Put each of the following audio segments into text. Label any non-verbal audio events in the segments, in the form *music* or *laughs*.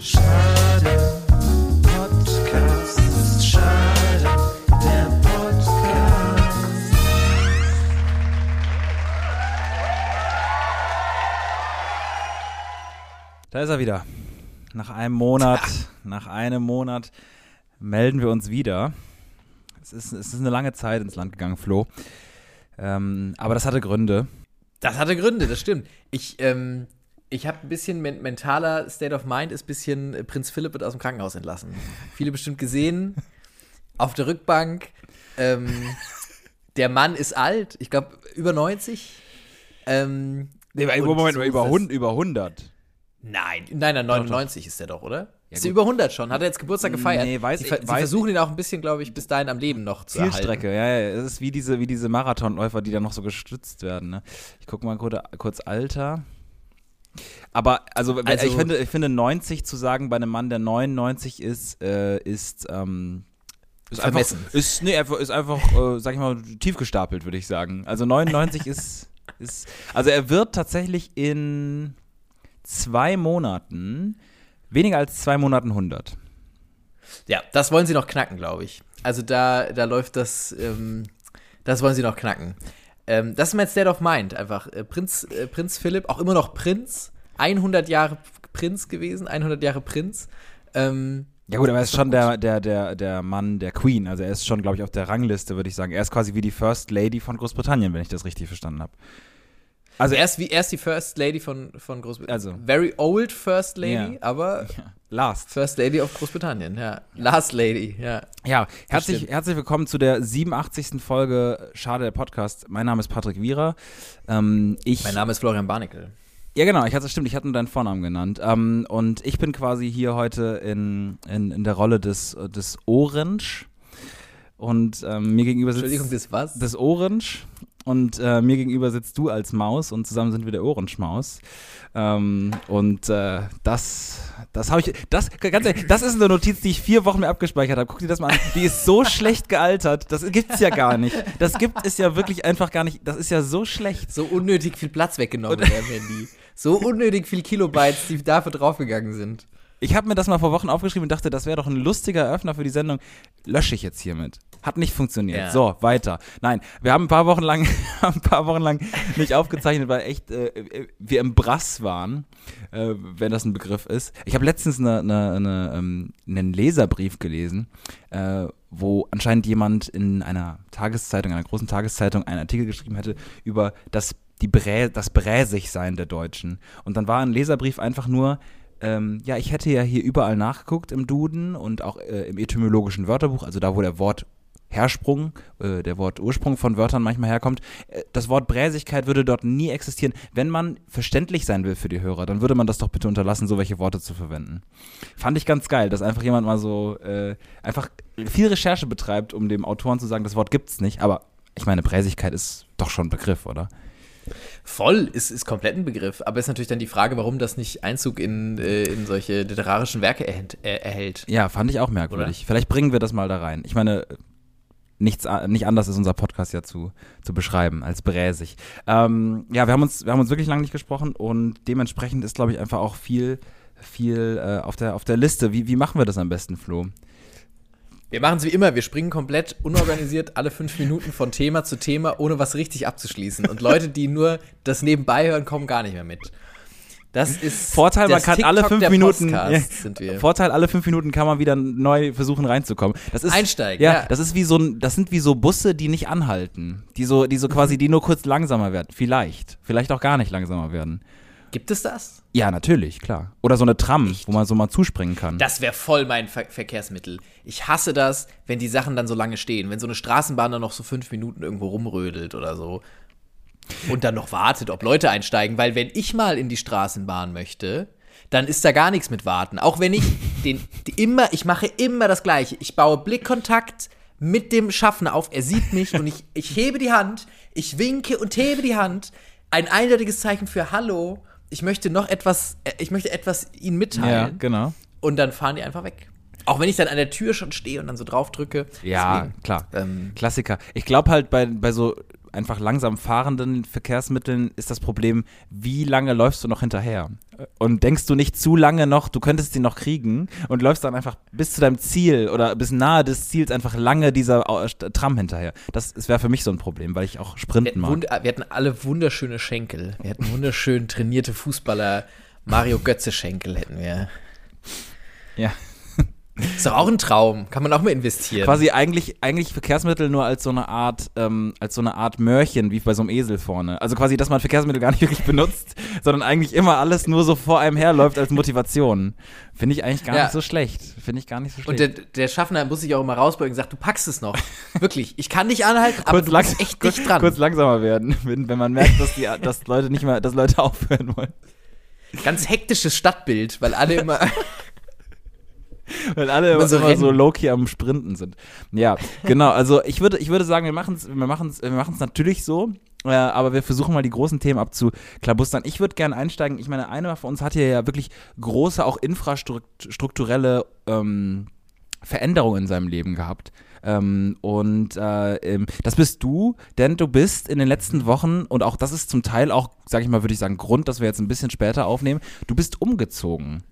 Schade, Podcast, schade, der Podcast. Da ist er wieder. Nach einem Monat, nach einem Monat melden wir uns wieder. Es ist, es ist eine lange Zeit ins Land gegangen, Flo. Ähm, aber das hatte Gründe. Das hatte Gründe, das stimmt. Ich, ähm, ich habe ein bisschen men mentaler State of Mind, ist ein bisschen äh, Prinz Philipp wird aus dem Krankenhaus entlassen. Viele bestimmt gesehen. Auf der Rückbank. Ähm, *laughs* der Mann ist alt, ich glaube über 90. Ähm, Nee, Moment, so über, ist hund, über 100. Nein, nein, nein, 99 ist der doch, oder? ist er über 100 schon? Hat er jetzt Geburtstag gefeiert? Nee, weiß sie, ich- sie weiß versuchen ihn auch ein bisschen, glaube ich, bis dahin am Leben noch zu Zielstrecke, erhalten. ja, ja. Es ist wie diese, wie diese Marathonläufer, die dann noch so gestützt werden. Ne? Ich gucke mal kurz, kurz Alter. Aber also, Also- ich, finde, ich finde 90 zu sagen bei einem Mann, der 99 ist, äh, ist, ähm, ist einfach, Vermessen. ist, nee, einfach, ist einfach, äh, sag ich mal, tief gestapelt, würde ich sagen. Also 99 ist, ist, also er wird tatsächlich in zwei Monaten, weniger als zwei Monaten 100. Ja, das wollen sie noch knacken, glaube ich. Also da, da läuft das, ähm, das wollen sie noch knacken. Ähm, das ist mein State of Mind, einfach. Äh, Prinz, äh, Prinz Philipp, auch immer noch Prinz, 100 Jahre Prinz gewesen, 100 Jahre Prinz. Ähm, Ja gut, aber er ist schon der, der, der, der Mann der Queen. Also er ist schon, glaube ich, auf der Rangliste, würde ich sagen. Er ist quasi wie die First Lady von Großbritannien, wenn ich das richtig verstanden habe. Also also er ist, wie, er ist die First Lady von, von Großbritannien. Also. Very old First Lady, Ja. aber Last. First Lady of Großbritannien, ja. Last Lady, ja. Ja, herzlich, herzlich willkommen zu der 87. Folge Schade der Podcast. Mein Name ist Patrick Wierer. Ähm, ich, Mein Name ist Florian Barnickel. Ja, genau, ich hatte stimmt, ich hatte nur deinen Vornamen genannt. Ähm, und ich bin quasi hier heute in, in, in der Rolle des, des Orange. Und ähm, mir gegenüber sitzt. Entschuldigung, das was? Das Orange. Und äh, mir gegenüber sitzt du als Maus und zusammen sind wir der Orange-Maus. Ähm, und äh, das, das habe ich, das, ganz ehrlich, das ist eine Notiz, die ich vier Wochen mir abgespeichert habe. Guck dir das mal an. Die ist so schlecht gealtert. Das gibt's ja gar nicht. Das gibt es ja wirklich einfach gar nicht. Das ist ja so schlecht. So unnötig viel Platz weggenommen in deinem Handy. So unnötig viel Kilobytes, die dafür draufgegangen sind. Ich habe mir das mal vor Wochen aufgeschrieben und dachte, das wäre doch ein lustiger Eröffner für die Sendung. Lösche ich jetzt hiermit. Hat nicht funktioniert. Ja. So, weiter. Nein, wir haben ein paar Wochen lang, *laughs* ein paar Wochen lang nicht aufgezeichnet, weil echt äh, äh, wir im Brass waren, äh, wenn das ein Begriff ist. Ich habe letztens eine, eine, eine, ähm, einen Leserbrief gelesen, äh, wo anscheinend jemand in einer Tageszeitung, einer großen Tageszeitung, einen Artikel geschrieben hätte über das, die Brä, das Bräsigsein der Deutschen. Und dann war ein Leserbrief einfach nur, ähm, ja, ich hätte ja hier überall nachgeguckt im Duden und auch äh, im etymologischen Wörterbuch, also da, wo der Wort Hersprung, äh, der Wort Ursprung von Wörtern manchmal herkommt. Äh, das Wort Bräsigkeit würde dort nie existieren. Wenn man verständlich sein will für die Hörer, dann würde man das doch bitte unterlassen, so welche Worte zu verwenden. Fand ich ganz geil, dass einfach jemand mal so äh, einfach viel Recherche betreibt, um dem Autoren zu sagen, das Wort gibt's nicht. Aber ich meine, Bräsigkeit ist doch schon ein Begriff, oder? Voll ist, ist komplett ein Begriff, aber ist natürlich dann die Frage, warum das nicht Einzug in, äh, in solche literarischen Werke erhält. Äh, erhält. Ja, fand ich auch merkwürdig. Vielleicht bringen wir das mal da rein. Ich meine, nichts, nicht anders ist unser Podcast ja zu, zu beschreiben als bräsig. Ähm, ja, wir haben uns, wir haben uns wirklich lange nicht gesprochen und dementsprechend ist, glaube ich, einfach auch viel, viel äh, auf, der, auf der Liste. Wie, wie machen wir das am besten, Flo? Wir machen es wie immer, wir springen komplett unorganisiert alle fünf Minuten von Thema zu Thema, ohne was richtig abzuschließen. Und Leute, die nur das nebenbei hören, kommen gar nicht mehr mit. Das ist Vorteil, man kann alle fünf Minuten. Vorteil, alle fünf Minuten kann man wieder neu versuchen reinzukommen. Das ist, Einsteigen, Ja, ja. das ist wie so ein, das sind wie so Busse, die nicht anhalten. Die so, die so quasi, die nur kurz langsamer werden. Vielleicht. Vielleicht auch gar nicht langsamer werden. Gibt es das? Ja, natürlich, klar. Oder so eine Tram, wo man so mal zuspringen kann. Das wäre voll mein Ver Verkehrsmittel. Ich hasse das, wenn die Sachen dann so lange stehen. Wenn so eine Straßenbahn dann noch so fünf Minuten irgendwo rumrödelt oder so. Und dann noch wartet, ob Leute einsteigen. Weil wenn ich mal in die Straßenbahn möchte, dann ist da gar nichts mit Warten. Auch wenn ich *laughs* den immer, ich mache immer das Gleiche. Ich baue Blickkontakt mit dem Schaffner auf. Er sieht mich und ich, ich hebe die Hand, ich winke und hebe die Hand. Ein eindeutiges Zeichen für Hallo. Ich möchte noch etwas, äh, ich möchte etwas ihnen mitteilen. ja, genau. Und dann fahren die einfach weg. Auch wenn ich dann an der Tür schon stehe und dann so drauf drücke. Ja, Deswegen, klar. Ähm, Klassiker. Ich glaube halt bei, bei so einfach langsam fahrenden Verkehrsmitteln ist das Problem, wie lange läufst du noch hinterher? Und denkst du nicht zu lange noch, du könntest sie noch kriegen und läufst dann einfach bis zu deinem Ziel oder bis nahe des Ziels einfach lange dieser äh, Tram hinterher. Das, das wäre für mich so ein Problem, weil ich auch sprinten mag. wund wir hatten alle wunderschöne Schenkel. Wir hatten wunderschön trainierte Fußballer. Mario Götze Schenkel hätten wir. Ja. Ist doch auch ein Traum. Kann man auch mal investieren. Quasi eigentlich, eigentlich Verkehrsmittel nur als so eine Art, ähm, als so eine Art Mörchen, wie bei so einem Esel vorne. Also quasi, dass man Verkehrsmittel gar nicht *laughs* wirklich benutzt, sondern eigentlich immer alles nur so vor einem herläuft als Motivation. Finde ich eigentlich gar Ja. nicht so schlecht. Finde ich gar nicht so Und schlecht. der, der Schaffner muss sich auch immer rausbeugen und sagt, du packst es noch. Wirklich. Ich kann nicht anhalten, aber kurz, du bist echt nicht dran. kurz langsamer werden, *laughs* wenn, wenn man merkt, dass, die, dass Leute nicht mehr, dass Leute *laughs* aufhören wollen. Ganz hektisches Stadtbild, weil alle immer. *laughs* Weil alle Immer immer so so, low-key am Sprinten sind. Ja, genau. Also ich würde, ich würde sagen, wir machen es wir machen's, wir machen's natürlich so. Äh, aber wir versuchen mal die großen Themen abzuklabustern. Ich würde gerne einsteigen. Ich meine, einer von uns hat hier ja wirklich große, auch infrastrukturelle ähm, Veränderungen in seinem Leben gehabt. Ähm, und äh, das bist du, denn du bist in den letzten Wochen, und auch das ist zum Teil auch, sag ich mal, würde ich sagen, Grund, dass wir jetzt ein bisschen später aufnehmen, du bist umgezogen.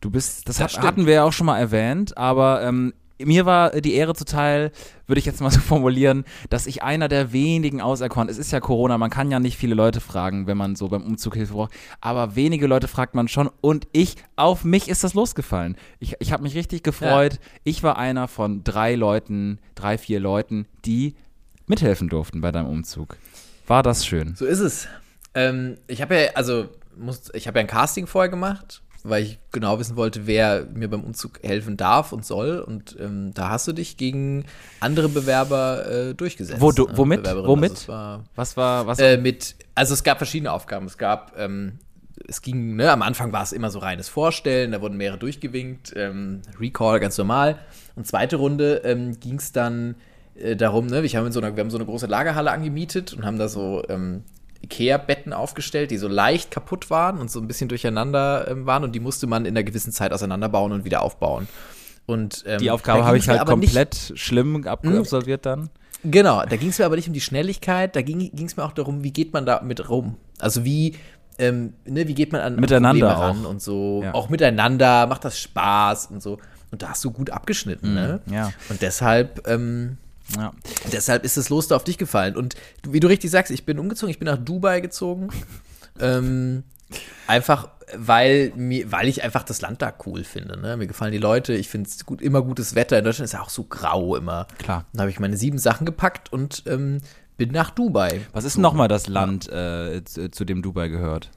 Du bist, das, Das hat, hatten wir ja auch schon mal erwähnt, aber ähm, mir war die Ehre zuteil, würde ich jetzt mal so *laughs* formulieren, dass ich einer der wenigen auserkoren, es ist ja Corona, man kann ja nicht viele Leute fragen, wenn man so beim Umzug Hilfe braucht, aber wenige Leute fragt man schon und ich, auf mich ist das losgefallen. Ich, ich habe mich richtig gefreut. Ich war einer von drei Leuten, drei, vier Leuten, die mithelfen durften bei deinem Umzug. War das schön? So ist es. Ähm, ich habe ja, also, muss, ich habe ja ein Casting vorher gemacht, weil ich genau wissen wollte, wer mir beim Umzug helfen darf und soll. Und ähm, da hast du dich gegen andere Bewerber äh, durchgesetzt. Wo du- ne? womit? Bewerberinnen. Womit? Also war, Was war, was? äh, mit, also es gab verschiedene Aufgaben. Es gab, ähm, es ging, ne, am Anfang war es immer so reines Vorstellen, da wurden mehrere durchgewinkt, ähm, Recall ganz normal. Und zweite Runde ähm, ging es dann äh, darum, ne, ich habe in so einer, wir haben so eine große Lagerhalle angemietet und haben da so ähm, Ikea-Betten aufgestellt, die so leicht kaputt waren und so ein bisschen durcheinander ähm, waren und die musste man in einer gewissen Zeit auseinanderbauen und wieder aufbauen. Und, ähm, die Aufgabe habe ich halt aber nicht- komplett schlimm absolviert dann. Genau, da ging es mir aber nicht um die Schnelligkeit, da ging es mir auch darum, wie geht man da mit rum? Also wie, ähm, ne, wie geht man an an Miteinander Probleme ran auch. und so, Ja. auch miteinander, macht das Spaß und so. Und da hast du gut abgeschnitten, ne? Mhm, ja. Und deshalb, ähm, Ja. deshalb ist das Los da auf dich gefallen. Und wie du richtig sagst, ich bin umgezogen, ich bin nach Dubai gezogen. *laughs* ähm, einfach, weil, mir, weil ich einfach das Land da cool finde. Ne? Mir gefallen die Leute, ich finde es gut, immer gutes Wetter. In Deutschland ist ja auch so grau immer. Klar. Dann habe ich meine sieben Sachen gepackt und ähm, bin nach Dubai. Was ist nochmal das Land, äh, zu, zu dem Dubai gehört?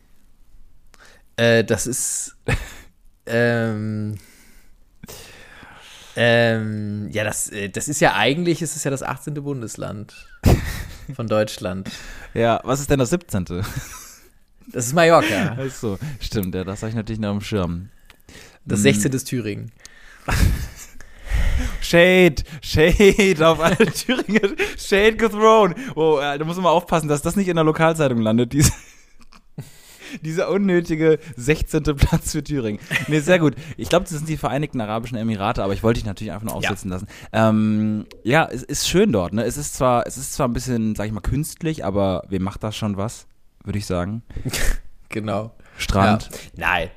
Äh, das ist. *laughs* ähm, ähm, ja, das, äh, das ist ja eigentlich, ist es ja das 18. Bundesland *laughs* von Deutschland. Ja, was ist denn das 17.? Das ist Mallorca. *laughs* Ach so, stimmt, ja, das habe ich natürlich noch am Schirm. Das 16. ist Thüringen. *laughs* Shade, Shade auf alle Thüringer, Shade gethrown. Oh, äh, da muss man mal aufpassen, dass das nicht in der Lokalzeitung landet, diese, dieser unnötige 16. Platz für Thüringen. Nee, sehr gut. Ich glaube, das sind die Vereinigten Arabischen Emirate, aber ich wollte dich natürlich einfach nur aufsitzen lassen. Ähm, ja, es ist schön dort, ne? Es ist zwar, es ist zwar ein bisschen, sag ich mal, künstlich, aber wem macht das schon was, würde ich sagen. *laughs* Genau. Strand. Ja. Nein.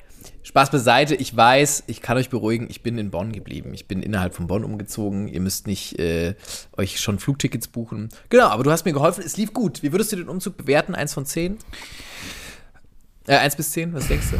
Spaß beiseite. Ich weiß, ich kann euch beruhigen, ich bin in Bonn geblieben. Ich bin innerhalb von Bonn umgezogen. Ihr müsst nicht äh, euch schon Flugtickets buchen. Genau, aber du hast mir geholfen. Es lief gut. Wie würdest du den Umzug bewerten? Eins von zehn? Äh, eins bis zehn, was denkst du?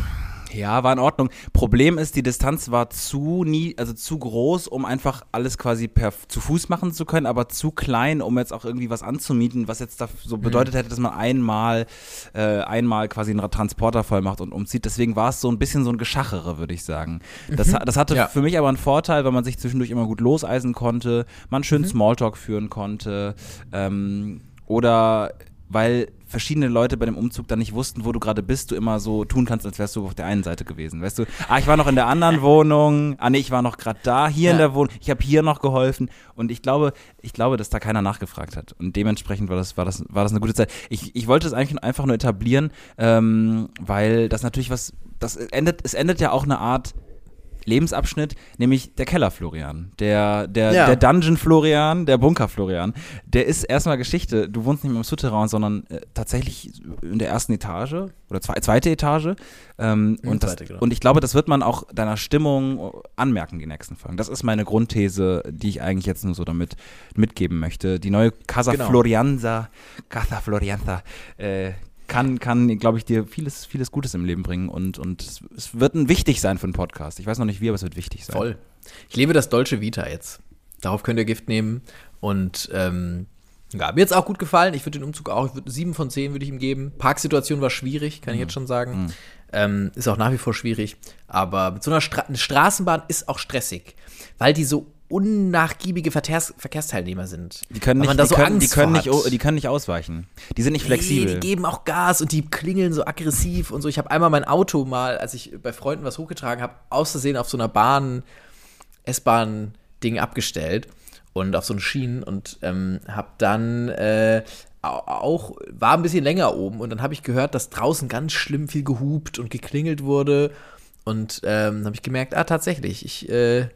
Ja, war in Ordnung. Problem ist, die Distanz war zu nie, also zu groß, um einfach alles quasi per zu Fuß machen zu können, aber zu klein, um jetzt auch irgendwie was anzumieten, was jetzt da so bedeutet hätte, dass man einmal äh, einmal quasi einen Transporter voll macht und umzieht. Deswegen war es so ein bisschen so ein Geschachere, würde ich sagen. Das, ha- das hatte Ja. für mich aber einen Vorteil, weil man sich zwischendurch immer gut loseisen konnte, man schön Smalltalk führen konnte ähm, oder weil verschiedene Leute bei dem Umzug dann nicht wussten, wo du gerade bist, du immer so tun kannst, als wärst du auf der einen Seite gewesen. Weißt du, ah, ich war noch in der anderen *laughs* Wohnung, ah nee, ich war noch gerade da, hier in Ja. der Wohnung, ich habe hier noch geholfen und ich glaube, ich glaube, dass da keiner nachgefragt hat und dementsprechend war das, war das, war das eine gute Zeit. Ich, ich wollte es eigentlich einfach nur etablieren, ähm, weil das natürlich was, das endet, es endet ja auch eine Art Lebensabschnitt, nämlich der Keller Florian, der, der, Ja. der Dungeon Florian, der Bunker Florian. Der ist erstmal Geschichte. Du wohnst nicht mehr im Souterrain, sondern äh, tatsächlich in der ersten Etage oder zwei, zweite Etage. Ähm, und, das, zweite, genau. und ich glaube, das wird man auch deiner Stimmung anmerken, die nächsten Folgen. Das ist meine Grundthese, die ich eigentlich jetzt nur so damit mitgeben möchte. Die neue Casa Genau. Florianza, Casa Florianza, äh, kann, kann glaube ich, dir vieles, vieles Gutes im Leben bringen und, und es, es wird ein wichtig sein für einen Podcast. Ich weiß noch nicht wie, aber es wird wichtig sein. Voll. Ich lebe das Dolce Vita jetzt. Darauf könnt ihr Gift nehmen. Und ähm, ja, mir jetzt auch gut gefallen. Ich würde den Umzug auch, ich würd, sieben von zehn würde ich ihm geben. Parksituation war schwierig, kann ich jetzt schon sagen. Ähm, ist auch nach wie vor schwierig. Aber mit so einer Stra eine Straßenbahn ist auch stressig, weil die so unnachgiebige Verkehrs Verkehrsteilnehmer sind. Die können nicht, die so können, die können nicht, die können nicht ausweichen. Die sind nicht Nee, flexibel. die geben auch Gas und die klingeln so aggressiv und so. Ich habe einmal mein Auto mal, als ich bei Freunden was hochgetragen habe, aus Versehen auf so einer Bahn, S-Bahn-Ding abgestellt und auf so einen Schienen und ähm, habe dann äh, au- auch, war ein bisschen länger oben und dann habe ich gehört, dass draußen ganz schlimm viel gehupt und geklingelt wurde und ähm, habe ich gemerkt, ah, tatsächlich, ich, äh,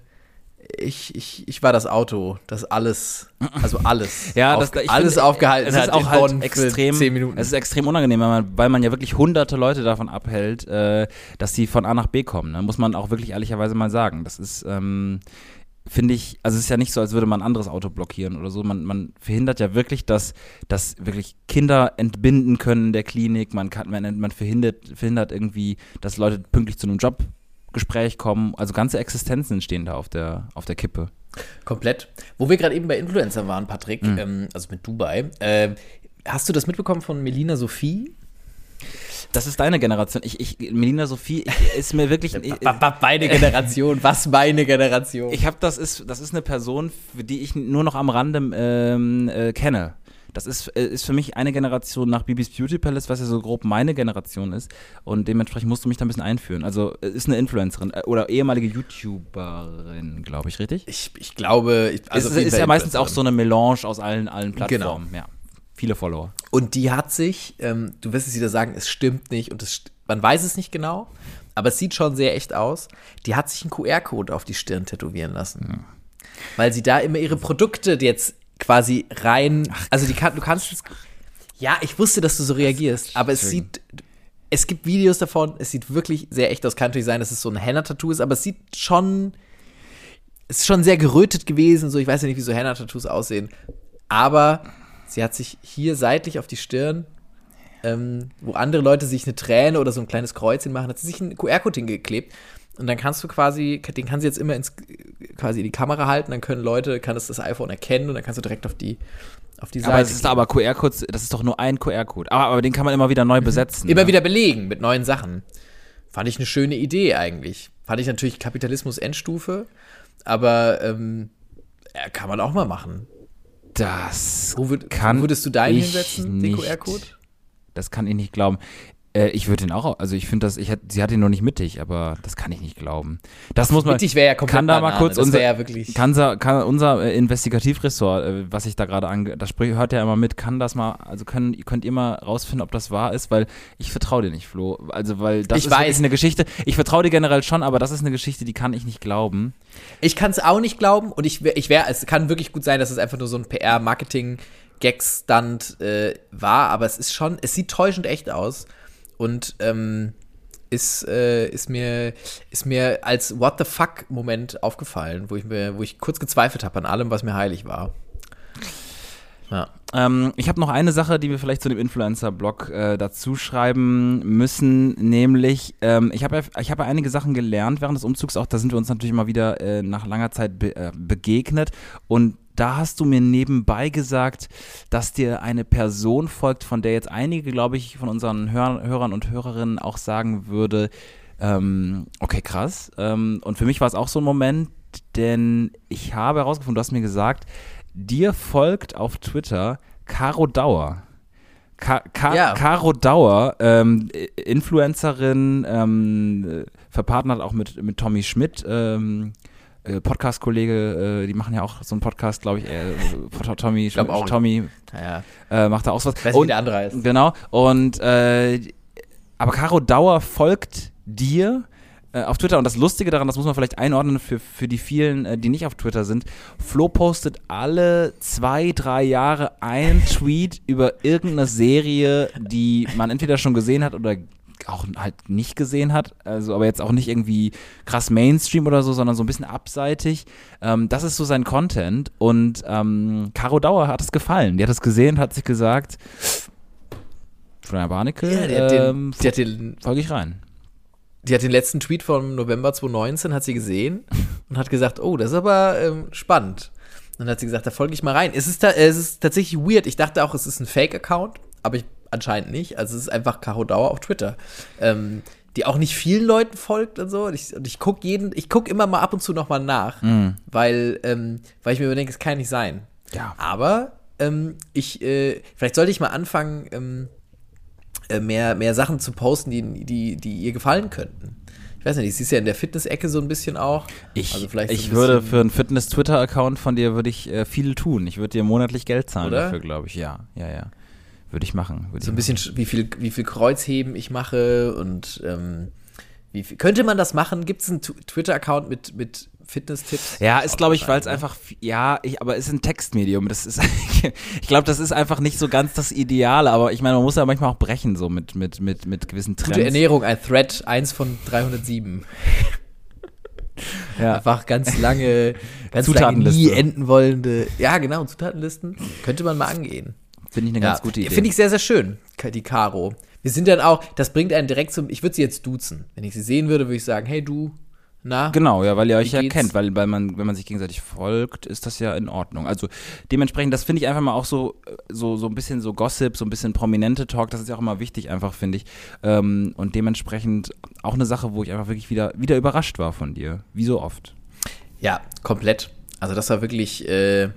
ich, ich, ich war das Auto, das alles, also alles, *laughs* Ja, auf, das, alles finde, aufgehalten es ist hat auch halt Bonn extrem, zehn Minuten. Es ist extrem unangenehm, weil man, weil man ja wirklich hunderte Leute davon abhält, äh, dass sie von A nach B kommen. Ne? Muss man auch wirklich ehrlicherweise mal sagen. Das ist, ähm, finde ich, also es ist ja nicht so, als würde man ein anderes Auto blockieren oder so. Man, man verhindert ja wirklich, dass, dass wirklich Kinder entbinden können in der Klinik. Man, kann, man, man verhindert, verhindert irgendwie, dass Leute pünktlich zu einem Jobgespräch kommen. Also ganze Existenzen stehen da auf der, auf der Kippe. Komplett. Wo wir gerade eben bei Influencer waren, Patrick, Mhm. ähm, also mit Dubai, äh, hast du das mitbekommen von Melina Sophie? Das ist deine Generation. Ich, ich, Melina Sophie ich, ist mir wirklich. *laughs* Ich, Meine Generation, was meine Generation? ich habe das ist das ist eine Person, für die ich nur noch am Rande ähm, äh, kenne. Das ist, äh, ist für mich eine Generation nach Bibis Beauty Palace, was ja so grob meine Generation ist. Und dementsprechend musst du mich da ein bisschen einführen. Also äh, ist eine Influencerin äh, oder ehemalige YouTuberin, glaube ich, richtig? ich, ich glaube, ich, Also es ist Fall ja meistens auch so eine Melange aus allen, allen Plattformen. Ja. Viele Follower. Und die hat sich, ähm, du wirst es wieder sagen, es stimmt nicht und es, man weiß es nicht genau, aber es sieht schon sehr echt aus. Die hat sich einen QR-Code auf die Stirn tätowieren lassen. Weil sie da immer ihre Produkte jetzt quasi rein, also die kann, du kannst es, ja, ich wusste, dass du so reagierst, aber es sieht, es gibt Videos davon, es sieht wirklich sehr echt aus. Kann natürlich sein, dass es so ein Henna-Tattoo ist, aber es sieht schon, es ist schon sehr gerötet gewesen, so, ich weiß ja nicht, wie so Henna-Tattoos aussehen, aber sie hat sich hier seitlich auf die Stirn, ähm, wo andere Leute sich eine Träne oder so ein kleines Kreuzchen machen, hat sie sich einen QR-Code hingeklebt. Und dann kannst du quasi, den kann sie jetzt immer ins, quasi in die Kamera halten, dann können Leute, kann es das iPhone erkennen und dann kannst du direkt auf die, auf die Seite. Aber es ist aber QR-Code, das ist doch nur ein QR-Code. Aber, aber den kann man immer wieder neu besetzen. immer ne? wieder belegen mit neuen Sachen. Fand ich eine schöne Idee eigentlich. Fand ich natürlich Kapitalismus Endstufe, aber ähm, ja, kann man auch mal machen. Das Wo, würd, Kann wo würdest du deinen hinsetzen, den. QR-Code? Das kann ich nicht glauben. Äh, ich würde den auch, also ich finde das, ich sie hat ihn noch nicht mittig, aber das kann ich nicht glauben. Das muss man. Mittig wäre ja komplett kann da mal Banane. kurz das unser, wäre ja wirklich. kann, kann unser äh, Investigativressort, äh, was ich da gerade ange, das sprich, hört ja immer mit, kann das mal, also können, könnt ihr mal rausfinden, ob das wahr ist, weil ich vertraue dir nicht, Flo. Also weil das Ich ist weiß. eine Geschichte. Ich vertraue dir generell schon, aber das ist eine Geschichte, die kann ich nicht glauben. Ich kann es auch nicht glauben und ich, ich wäre, es kann wirklich gut sein, dass es einfach nur so ein PR-Marketing-Gag-Stunt äh, war, aber es ist schon, es sieht täuschend echt aus und ähm, ist, äh, ist, mir, ist mir als What the fuck-Moment aufgefallen, wo ich, mir, wo ich kurz gezweifelt habe an allem, was mir heilig war. Ja. Ähm, ich habe noch eine Sache, die wir vielleicht zu dem Influencer-Blog äh, dazu schreiben müssen, nämlich ähm, ich habe ja, habe ja einige Sachen gelernt während des Umzugs, auch da sind wir uns natürlich mal wieder äh, nach langer Zeit be äh, begegnet und da hast du mir nebenbei gesagt, dass dir eine Person folgt, von der jetzt einige, glaube ich, von unseren Hör Hörern und Hörerinnen auch sagen würde, ähm, okay, krass. Ähm, und für mich war es auch so ein Moment, denn ich habe herausgefunden, du hast mir gesagt, dir folgt auf Twitter Caro Dauer. Ka Ka Ja. Caro Dauer, ähm, Influencerin, ähm, äh, verpartnert auch mit, mit Tommy Schmidt, ähm, äh, Podcast-Kollege, äh, die machen ja auch so einen Podcast, glaube ich, äh, Tommy, glaub auch. Tommy Naja, äh, macht da auch was. ich weiß nicht, wie der andere heißt. Genau. Und äh, aber Caro Dauer folgt dir äh, auf Twitter und das Lustige daran, das muss man vielleicht einordnen für, für die vielen, äh, die nicht auf Twitter sind. Flo postet alle zwei, drei Jahre einen Tweet über irgendeine Serie, die man entweder schon gesehen hat oder auch halt nicht gesehen hat, also aber jetzt auch nicht irgendwie krass Mainstream oder so, sondern so ein bisschen abseitig. Ähm, das ist so sein Content und ähm, Caro Dauer hat es gefallen. Die hat es gesehen und hat sich gesagt, Florian Barnickel, Ja, den, ähm, die hat den folge ich rein. Die hat den letzten Tweet vom November 2019, hat sie gesehen und hat gesagt, oh, das ist aber ähm, spannend. Und dann hat sie gesagt, da folge ich mal rein. Es ist, ta es ist tatsächlich weird. Ich dachte auch, es ist ein Fake-Account, aber ich, anscheinend nicht. Also es ist einfach Caro Dauer auf Twitter. Ähm, die auch nicht vielen Leuten folgt und so. Und ich, und ich gucke jeden, ich gucke immer mal ab und zu noch mal nach, weil, ähm, weil ich mir überdenke, es kann nicht sein. Ja. Aber ähm, ich, äh, vielleicht sollte ich mal anfangen, ähm, äh, mehr, mehr Sachen zu posten, die, die, die ihr gefallen könnten. Ich weiß nicht, sie ist ja in der Fitness-Ecke so ein bisschen auch. Ich, Also vielleicht so ich würde für einen Fitness-Twitter-Account von dir würde ich äh, viel tun. Ich würde dir monatlich Geld zahlen Oder? dafür, glaube ich. Ja, ja, ja. Würde ich machen. Würde so ein ich bisschen, sch- wie viel, wie viel Kreuzheben ich mache und ähm, wie viel, könnte man das machen? Gibt es einen Twitter-Account mit, mit Fitness-Tipps? Ja, ist glaube ich, weil es ne? einfach, ja, ich, aber es ist ein Textmedium. Das ist, *laughs* ich glaube, das ist einfach nicht so ganz das Ideale. Aber ich meine, man muss ja manchmal auch brechen so mit mit mit mit gewissen Trends. Gute Ernährung, ein Thread, eins von 307. Ja. Einfach ganz lange, ganz lange nie enden wollende, ja genau, Zutatenlisten. Könnte man mal angehen. Finde ich eine ganz gute Idee. Finde ich sehr, sehr schön, die Caro. Wir sind dann auch, das bringt einen direkt zum, ich würde sie jetzt duzen. Wenn ich sie sehen würde, würde ich sagen, hey du, na? Genau, ja, weil ihr euch ja kennt, weil, weil man, wenn man sich gegenseitig folgt, ist das ja in Ordnung. Also dementsprechend, das finde ich einfach mal auch so, so, so ein bisschen so Gossip, so ein bisschen prominente Talk, das ist ja auch immer wichtig, einfach, finde ich. Ähm, und dementsprechend auch eine Sache, wo ich einfach wirklich wieder, wieder überrascht war von dir. Wie so oft. Ja, komplett. Also das war wirklich äh,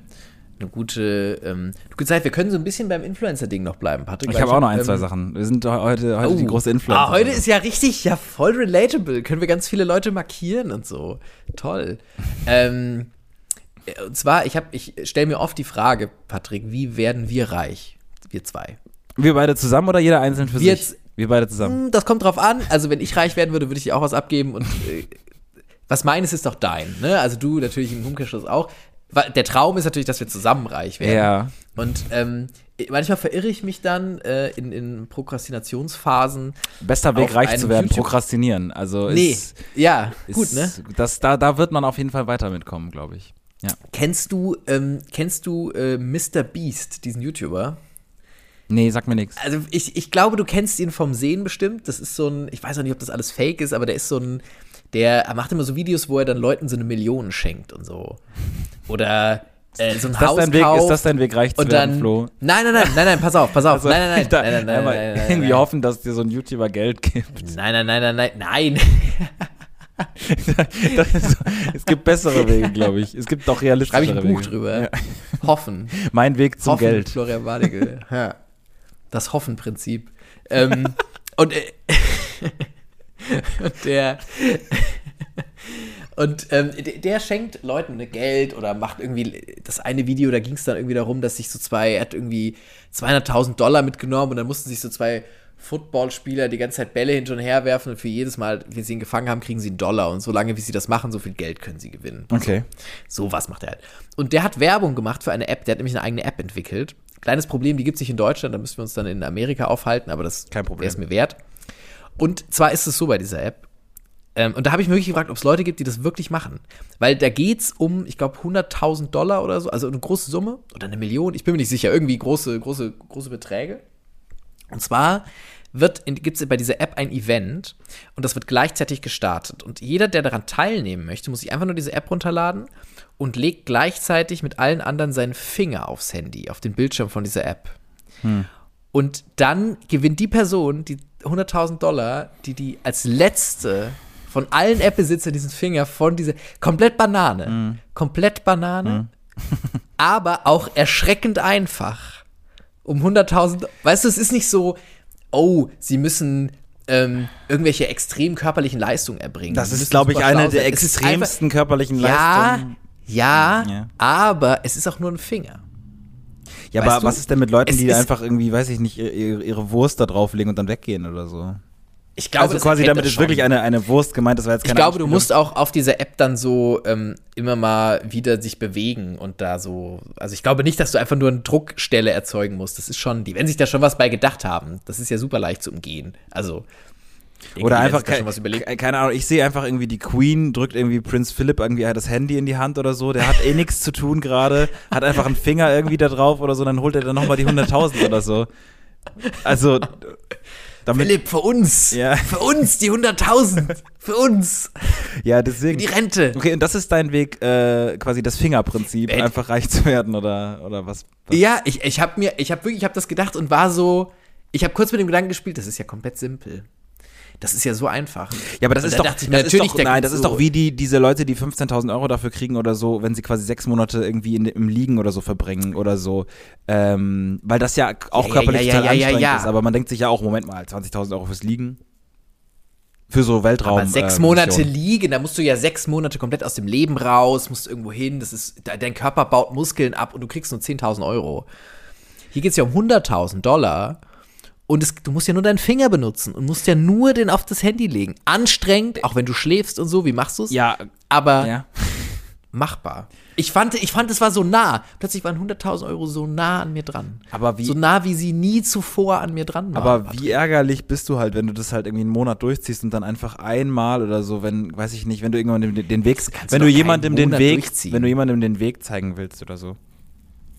eine gute, ähm, gesagt, wir können so ein bisschen beim Influencer-Ding noch bleiben, Patrick. Ich habe auch noch ein, ähm, zwei Sachen. Wir sind heute, heute die Oh. große Influencer. Ah, heute ist ja richtig, ja voll relatable. Können wir ganz viele Leute markieren und so. Toll. ähm, äh, und zwar, ich ich stelle mir oft die Frage, Patrick, wie werden wir reich? Wir zwei. Wir beide zusammen oder jeder einzeln für Wir sich? jetzt- Wir beide zusammen. Hm, Das kommt drauf an. Also, wenn ich reich werden würde, würde ich dir auch was abgeben und äh, was meines ist doch dein, ne? Also du natürlich im Umkehrschluss auch. Der Traum ist natürlich, dass wir zusammen reich werden. Ja. Und ähm, manchmal verirre ich mich dann äh, in, in Prokrastinationsphasen. Bester Weg, reich zu werden, YouTube- prokrastinieren. Also Nee, ist, ja, ist, gut, ne? Das, da, da wird man auf jeden Fall weiter mitkommen, glaube ich. Ja. Kennst du, ähm, kennst du äh, Mr. Beast, diesen YouTuber? Nee, sag mir nichts. Also ich, ich glaube, du kennst ihn vom Sehen bestimmt. Das ist so ein, ich weiß auch nicht, ob das alles fake ist, aber der ist so ein, der er macht immer so Videos, wo er dann Leuten so eine Million schenkt und so. Oder äh, so ein Ist das, Haus dein Weg, ist das dein Weg, reich zu werden, Flo? Nein, nein, nein, nein, nein, pass auf, pass auf. Also, nein, nein, nein, da- nein, nein, nein, nein, nein, irgendwie nein. hoffen, dass dir so ein YouTuber Geld gibt. Nein, nein, nein, nein, nein, nein. Das ist es gibt bessere Wege, glaube ich. Es gibt auch realistischere Schreibe ich ein Buch Wege. drüber. Ja. Hoffen. Mein Weg zum Hoffen Geld. Florian Wadige. ja. Das Hoffen-Prinzip. Ähm, und, äh, und *laughs* der und ähm, der, schenkt Leuten ne Geld oder macht irgendwie das eine Video, da ging es dann irgendwie darum, dass sich so zwei, er hat irgendwie 200.000 Dollar mitgenommen und dann mussten sich so zwei Footballspieler die ganze Zeit Bälle hin und her werfen und für jedes Mal, wenn sie ihn gefangen haben, kriegen sie einen Dollar und solange wie sie das machen, so viel Geld können sie gewinnen. Okay. So was macht er halt. Und der hat Werbung gemacht für eine App, der hat nämlich eine eigene App entwickelt. Kleines Problem, die gibt es nicht in Deutschland, da müssen wir uns dann in Amerika aufhalten, aber das Kein Problem. es mir wert. Und zwar ist es so bei dieser App, ähm, und da habe ich mich wirklich gefragt, ob es Leute gibt, die das wirklich machen. Weil da geht es um, ich glaube, 100.000 Dollar oder so, also eine große Summe oder eine Million, ich bin mir nicht sicher, irgendwie große, große, große Beträge. Und zwar gibt es bei dieser App ein Event und das wird gleichzeitig gestartet. Und jeder, der daran teilnehmen möchte, muss sich einfach nur diese App runterladen und legt gleichzeitig mit allen anderen seinen Finger aufs Handy, auf den Bildschirm von dieser App. Und dann gewinnt die Person die 100.000 Dollar, die die als letzte von allen App-Besitzern diesen Finger von dieser komplett Banane, komplett Banane, *laughs* aber auch erschreckend einfach um 100.000. Weißt du, es ist nicht so, oh, sie müssen ähm, irgendwelche extrem körperlichen Leistungen erbringen. Das ist, glaube ich, eine der sein. Extremsten körperlichen Ja, Leistungen. ja, Ja. aber es ist auch nur ein Finger. Ja, Weißt aber du, was ist denn mit Leuten, die einfach irgendwie, weiß ich nicht, ihre, ihre Wurst da drauflegen und dann weggehen oder so? Ich glaube, also quasi damit ist wirklich eine, eine Wurst gemeint, das war jetzt Ich keine glaube, du Anspielung. musst auch auf dieser App dann so ähm, immer mal wieder sich bewegen und da so. Also ich glaube nicht, dass du einfach nur eine Druckstelle erzeugen musst. Das ist schon, die werden sich da schon was bei gedacht haben. Das ist ja super leicht zu umgehen. Also irgendwie Oder einfach, ke keine Ahnung, ich sehe einfach irgendwie die Queen, drückt irgendwie Prinz Philipp irgendwie das Handy in die Hand oder so, der hat eh nichts zu tun gerade, hat einfach einen Finger irgendwie da drauf oder so, dann holt er dann nochmal die 100.000 oder so. Also, damit, Philipp, für uns, Ja. für uns die 100.000, für uns, ja, deswegen. die Rente. Okay, und das ist dein Weg, äh, quasi das Fingerprinzip, Äh, einfach reich zu werden oder, oder was? was? Ja, ich, ich habe mir, ich habe wirklich, ich habe das gedacht und war so, ich habe kurz mit dem Gedanken gespielt, das ist ja komplett simpel. Das ist ja so einfach. Ja, aber das ist doch, das ist natürlich, doch der nein, das ist doch wie die, diese Leute, die 15.000 Euro dafür kriegen oder so, wenn sie quasi sechs Monate irgendwie in, im Liegen oder so verbringen oder so. Ähm, weil das ja auch Ja, körperlich ja, total ja, ja, anstrengend ja. ist. Aber man denkt sich ja auch, Moment mal, 20.000 Euro fürs Liegen. Für so Weltraum. Aber sechs äh, Monate liegen, da musst du ja sechs Monate komplett aus dem Leben raus, musst irgendwo hin, das ist, de- dein Körper baut Muskeln ab und du kriegst nur 10.000 Euro. Hier geht es ja um 100.000 Dollar und es, du musst ja nur deinen Finger benutzen und musst ja nur den auf das Handy legen. Anstrengend, auch wenn du schläfst und so, wie machst du es? Ja, Aber ja. *laughs* machbar. Ich fand, ich fand, es war so nah. Plötzlich waren 100.000 Euro so nah an mir dran. Aber wie- So nah, wie sie nie zuvor an mir dran waren. Aber wie ärgerlich bist du halt, wenn du das halt irgendwie einen Monat durchziehst und dann einfach einmal oder so, wenn, weiß ich nicht, wenn du irgendwann den, den Weg, wenn du jemandem den Weg, wenn du jemandem den Weg zeigen willst oder so.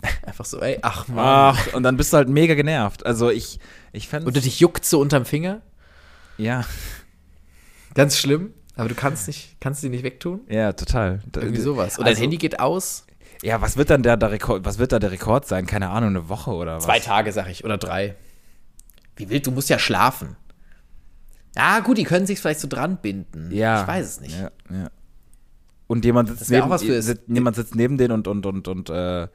*laughs* Einfach so, ey, ach man. Ach, und dann bist du halt mega genervt. Also ich, ich fände Und dich juckt so unterm Finger. ja, Ganz schlimm. Aber du kannst nicht, kannst die nicht wegtun? ja, total. Irgendwie sowas. Und also- dein Handy geht aus. Ja, was wird dann der, der Rekord, was wird da der Rekord sein? Keine Ahnung, eine Woche oder was? Zwei Tage, sag ich. Oder drei. Wie wild, du musst ja schlafen. Ja, gut, die können sich vielleicht so dran binden. Ja. Ich weiß es nicht. Ja, ja. Und jemand sitzt, neben, was für- sitzt, jemand sitzt neben denen und, und, und, und äh,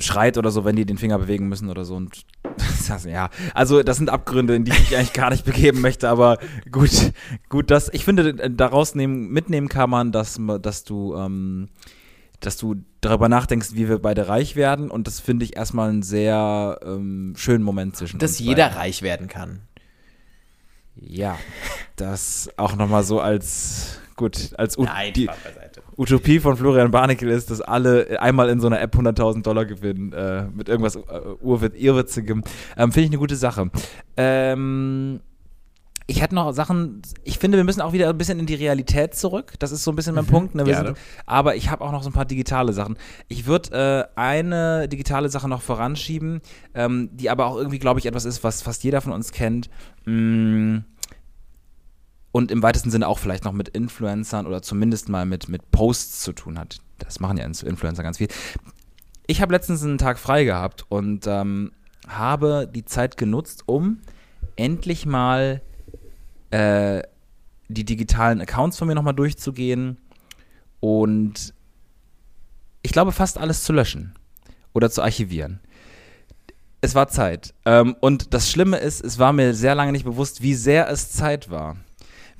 schreit oder so, wenn die den Finger bewegen müssen oder so. Und *laughs* das, ja, also das sind Abgründe, in die ich mich eigentlich gar nicht begeben möchte, aber gut, gut, das, ich finde, daraus nehmen, mitnehmen kann man, dass, dass du, ähm, dass du darüber nachdenkst, wie wir beide reich werden und das finde ich erstmal einen sehr ähm, schönen Moment zwischen Dass uns jeder beiden. reich werden kann. Ja, das auch nochmal so als, gut, als U die, Spaß beiseite. Utopie von Florian Barnickel ist, dass alle einmal in so einer App 100.000 Dollar gewinnen äh, mit irgendwas äh, Urwitz, Irrwitzigem. Ähm, Finde ich eine gute Sache. Ähm, ich hätte noch Sachen, ich finde, wir müssen auch wieder ein bisschen in die Realität zurück. Das ist so ein bisschen mein Punkt. Ne? Sind, aber ich habe auch noch so ein paar digitale Sachen. Ich würde äh, eine digitale Sache noch voranschieben, ähm, die aber auch irgendwie, glaube ich, etwas ist, was fast jeder von uns kennt. Mm, und im weitesten Sinne auch vielleicht noch mit Influencern oder zumindest mal mit, mit Posts zu tun hat. Das machen ja Influencer ganz viel. Ich habe letztens einen Tag frei gehabt und ähm, habe die Zeit genutzt, um endlich mal äh, die digitalen Accounts von mir nochmal durchzugehen und ich glaube fast alles zu löschen oder zu archivieren. Es war Zeit. Ähm, und das Schlimme ist, es war mir sehr lange nicht bewusst, wie sehr es Zeit war.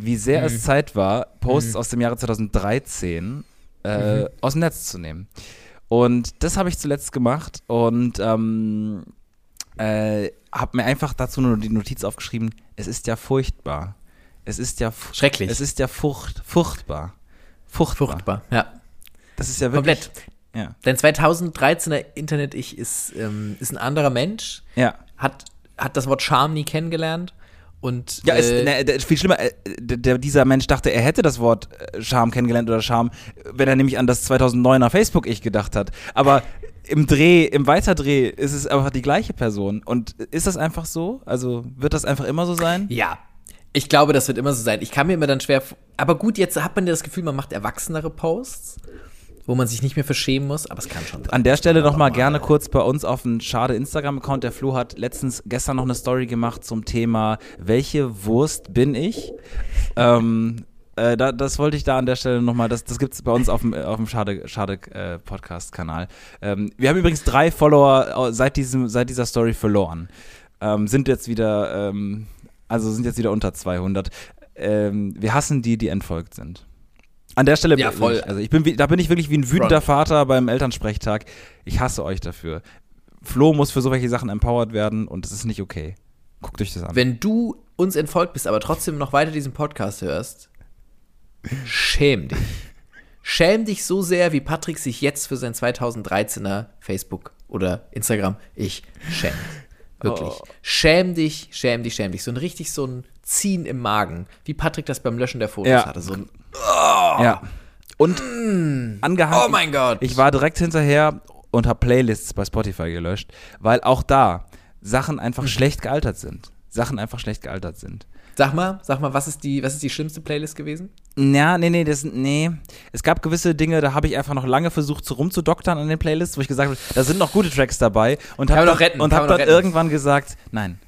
Wie sehr es Zeit war, Posts aus dem Jahre 2013 äh, aus dem Netz zu nehmen. Und das habe ich zuletzt gemacht und ähm, äh, habe mir einfach dazu nur die Notiz aufgeschrieben, es ist ja furchtbar. Es ist ja Schrecklich. Es ist ja furcht, furchtbar. Furchtbar. Furchtbar. Ja. Das ist ja wirklich. Komplett. Ja. Dein 2013er Internet-Ich ist, ähm, ist ein anderer Mensch, Ja. hat, hat das Wort Charme nie kennengelernt und Ja, äh, es, ne, viel schlimmer, äh, der, dieser Mensch dachte, er hätte das Wort äh, Charme kennengelernt oder Charme, wenn er nämlich an das 2009er Facebook-Ich gedacht hat. Aber im Dreh, im Weiterdreh ist es einfach die gleiche Person. Und ist das einfach so? Also wird das einfach immer so sein? Ja. Ich glaube, das wird immer so sein. Ich kann mir immer dann schwer. Aber gut, jetzt hat man ja das Gefühl, man macht erwachsenere Posts, wo man sich nicht mehr verschämen muss, aber es kann schon. An der Stelle nochmal mal- gerne kurz bei uns auf einen schade Instagram-Account. Der Flo hat letztens, gestern noch eine Story gemacht zum Thema, welche Wurst bin ich? ähm, äh, da, das wollte ich da an der Stelle nochmal, das, das gibt es bei uns auf dem, äh, auf dem Schade, Schade äh, Podcast-Kanal. Ähm, wir haben übrigens drei Follower seit, diesem, seit dieser Story verloren. Ähm, sind jetzt wieder, ähm, also sind jetzt wieder unter 200. Ähm, wir hassen die, die entfolgt sind. An der Stelle, Ja, voll. Also ich bin, wie, da bin ich wirklich wie ein wütender Vater beim Elternsprechtag. Ich hasse euch dafür. Flo muss für so welche Sachen empowered werden und das ist nicht okay. Guckt euch das an. Wenn du uns entfolgt bist, aber trotzdem noch weiter diesen Podcast hörst, schäm dich. Schäm dich so sehr, wie Patrick sich jetzt für sein 2013er Facebook oder Instagram ich schämt. Wirklich. Oh. Schäm dich, schäm dich, schäm dich. So ein richtig so ein Ziehen im Magen, wie Patrick das beim Löschen der Fotos Ja. hatte. So ein, Ja. Und angehangen. oh mein Gott. Ich war direkt hinterher und habe Playlists bei Spotify gelöscht, weil auch da Sachen Mhm. einfach schlecht gealtert sind. Sachen einfach schlecht gealtert sind. Sag mal, sag mal, was ist die, was ist die schlimmste Playlist gewesen? Ja, nee, nee, das, nee. Es gab gewisse Dinge, da habe ich einfach noch lange versucht, so rumzudoktern an den Playlists, wo ich gesagt habe, da sind noch gute Tracks dabei. Und habe dann, noch retten, und hab dann retten. irgendwann gesagt, nein.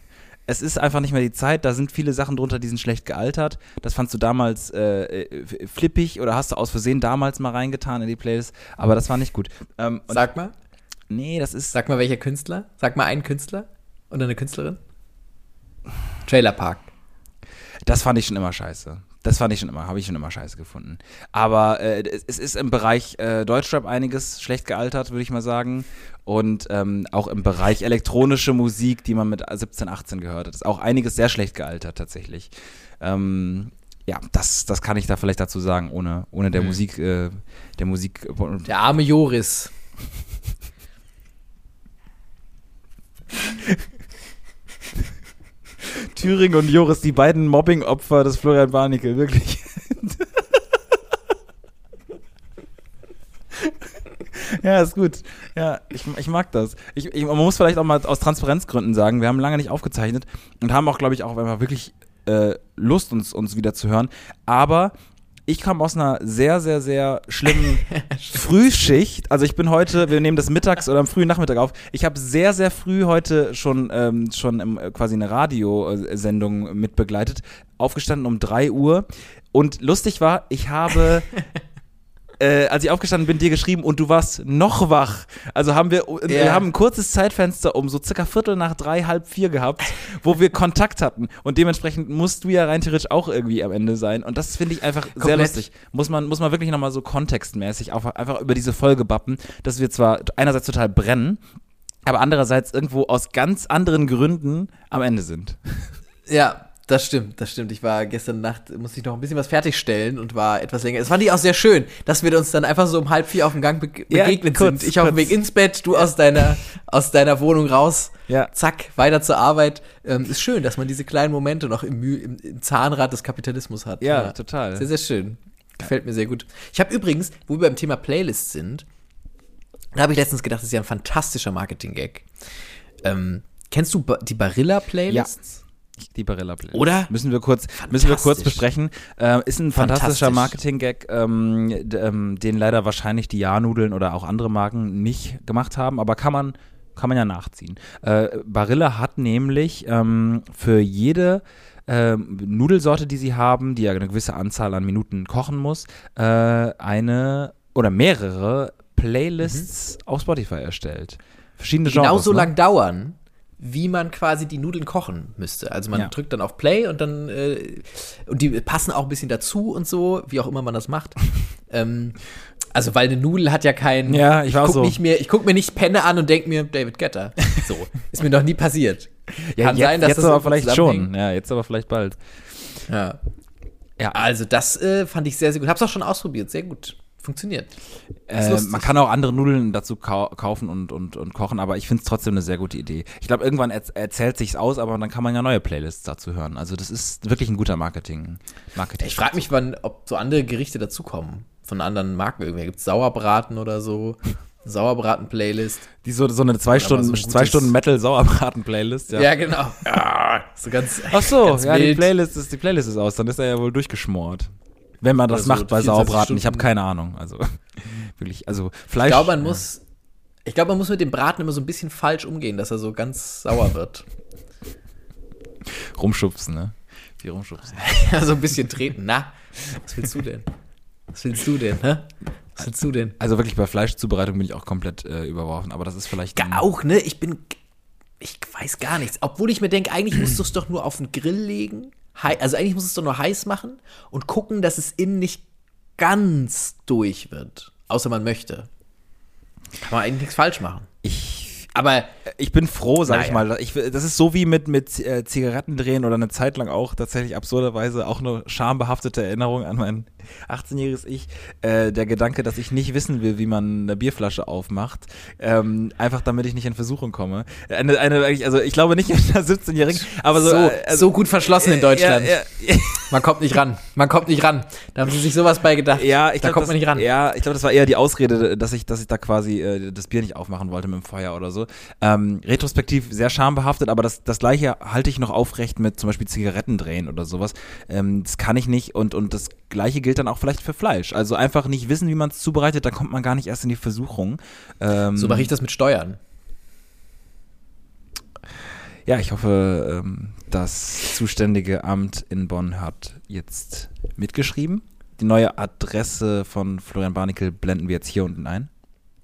Es ist einfach nicht mehr die Zeit, da sind viele Sachen drunter, die sind schlecht gealtert. Das fandst du damals äh, äh, flippig oder hast du aus Versehen damals mal reingetan in die Playlist, aber das war nicht gut. Ähm, Sag mal, nee, das ist. sag mal, welcher Künstler? Sag mal einen Künstler und eine Künstlerin. Trailer Park. Das fand ich schon immer scheiße. Das fand ich schon immer, habe ich schon immer scheiße gefunden. Aber äh, es, es ist im Bereich äh, Deutschrap einiges schlecht gealtert, würde ich mal sagen. Und ähm, auch im Bereich elektronische Musik, die man mit 17, 18 gehört hat, ist auch einiges sehr schlecht gealtert tatsächlich. Ähm, ja, das, das kann ich da vielleicht dazu sagen, ohne, ohne der Musik, äh, der Musik. Der arme Joris. Thüringen und Joris, die beiden Mobbing-Opfer des Florian Warnecke, wirklich. *laughs* Ja, ist gut. Ja, ich, ich mag das. Ich, ich, man muss vielleicht auch mal aus Transparenzgründen sagen, wir haben lange nicht aufgezeichnet und haben auch, glaube ich, auch einfach wirklich äh, Lust, uns, uns wieder zu hören. Aber ich kam aus einer sehr, sehr, sehr schlimmen *laughs* Frühschicht. Also ich bin heute, wir nehmen das mittags oder am frühen Nachmittag auf. Ich habe sehr, sehr früh heute schon, ähm, schon im, äh, quasi eine Radiosendung mitbegleitet. Aufgestanden um 3 Uhr. Und lustig war, ich habe *laughs* äh, als ich aufgestanden bin, dir geschrieben und du warst noch wach. Also haben wir, wir Ja. haben ein kurzes Zeitfenster um so circa Viertel nach drei, halb vier gehabt, wo wir Kontakt hatten. Und dementsprechend musst du ja rein theoretisch auch irgendwie am Ende sein. Und das finde ich einfach sehr Komplett. lustig. Muss man, muss man wirklich nochmal so kontextmäßig auf, einfach über diese Folge bappen, dass wir zwar einerseits total brennen, aber andererseits irgendwo aus ganz anderen Gründen am Ende sind. Ja, das stimmt, das stimmt. Ich war gestern Nacht, musste ich noch ein bisschen was fertigstellen und war etwas länger. Es fand ich auch sehr schön, dass wir uns dann einfach so um halb vier auf dem Gang be Ja, begegnet kurz, sind. Ich auf dem kurz. Weg ins Bett, du aus deiner, aus deiner Wohnung raus. Ja. Zack, weiter zur Arbeit. Ähm, ist schön, dass man diese kleinen Momente noch im, Müh- im, im Zahnrad des Kapitalismus hat. Ja, total. Sehr, sehr schön. Gefällt mir sehr gut. Ich habe übrigens, wo wir beim Thema Playlists sind, da habe ich letztens gedacht, das ist ja ein fantastischer Marketing-Gag. Ähm, kennst du ba die Barilla-Playlists? Die Barilla Playlist. Oder? Müssen wir kurz, müssen wir kurz besprechen. Äh, ist ein fantastischer Fantastisch. Marketing-Gag, ähm, ähm, den leider wahrscheinlich die Ja-Nudeln oder auch andere Marken nicht gemacht haben, aber kann man, kann man ja nachziehen. Äh, Barilla hat nämlich ähm, für jede ähm, Nudelsorte, die sie haben, die ja eine gewisse Anzahl an Minuten kochen muss, äh, eine oder mehrere Playlists auf Spotify erstellt. Verschiedene die genauso Genres, ne? lang dauern, wie man quasi die Nudeln kochen müsste. Also man Ja. drückt dann auf Play und dann äh, und die passen auch ein bisschen dazu und so, wie auch immer man das macht. *laughs* ähm, also weil eine Nudel hat ja keinen. Ja, ich war guck so. Nicht mehr, ich gucke mir nicht Penne an und denke mir David Getter. So *laughs* ist mir noch nie passiert. Ja, Kann jetzt, sein, dass jetzt das aber vielleicht schon. Ja, jetzt aber vielleicht bald. Ja. Ja. Also das äh, fand ich sehr sehr gut. Hab's auch schon ausprobiert, sehr gut. Funktioniert. Äh, man kann auch andere Nudeln dazu kau kaufen und, und, und kochen, aber ich finde es trotzdem eine sehr gute Idee. Ich glaube, irgendwann erz erzählt sich's aus, aber dann kann man ja neue Playlists dazu hören. Also das ist wirklich ein guter Marketing. Marketing. Ich frage mich, wann, ob so andere Gerichte dazukommen. Von anderen Marken irgendwie. Gibt es Sauerbraten oder so? *laughs* Sauerbraten-Playlist. Die so, so eine zwei Stunden, so ein zwei Stunden Metal Sauerbraten Playlist. Ja. Ja, genau. Ah, *laughs* so ganz. Ach so, ganz ja, die. Playlist ist die Playlist ist aus, dann ist er ja wohl durchgeschmort. Wenn man das so macht bei 24 Sauerbraten, ich habe keine Ahnung. Also *laughs* wirklich, also Fleisch. Ich glaube, man ja. muss. Ich glaube, man muss mit dem Braten immer so ein bisschen falsch umgehen, dass er so ganz sauer wird. rumschubsen, ne? Wie rumschubsen. *laughs* Ja, so ein bisschen treten. Na, was willst du denn? Was willst du denn, hä? Was willst du denn? Also wirklich bei Fleischzubereitung bin ich auch komplett äh, überworfen, aber das ist vielleicht Auch, ne? Ich bin. Ich weiß gar nichts. Obwohl ich mir denke, eigentlich musst du es doch nur auf den Grill legen. Also eigentlich musst du es doch nur heiß machen und gucken, dass es innen nicht ganz durch wird. Außer man möchte. Kann man eigentlich nichts falsch machen. Ich, Aber Ich bin froh, sag ich Naja. mal. Ich, das ist so wie mit, mit äh, Zigaretten drehen oder eine Zeit lang auch tatsächlich absurderweise auch eine schambehaftete Erinnerung an mein 18-jähriges Ich. Äh, der Gedanke, dass ich nicht wissen will, wie man eine Bierflasche aufmacht. Ähm, einfach damit ich nicht in Versuchung komme. Eine, eine, also ich glaube nicht in einer 17-Jährigen, aber so. so, äh, also, so gut verschlossen in Deutschland. Ja, ja, Man kommt nicht ran. Man kommt nicht ran. Da haben sie sich sowas bei gedacht. Ja, ich da glaube, kommt das, man nicht ran. Ja, ich glaube, das war eher die Ausrede, dass ich, dass ich da quasi äh, das Bier nicht aufmachen wollte mit dem Feuer oder so. Ähm, retrospektiv sehr schambehaftet, aber das, das gleiche halte ich noch aufrecht mit zum Beispiel Zigaretten drehen oder sowas. Ähm, das kann ich nicht und, und das gleiche gilt dann auch vielleicht für Fleisch. Also einfach nicht wissen, wie man es zubereitet, da kommt man gar nicht erst in die Versuchung. Ähm, So mache ich das mit Steuern. Ja, ich hoffe, ähm, das zuständige Amt in Bonn hat jetzt mitgeschrieben. Die neue Adresse von Florian Barnickel blenden wir jetzt hier unten ein.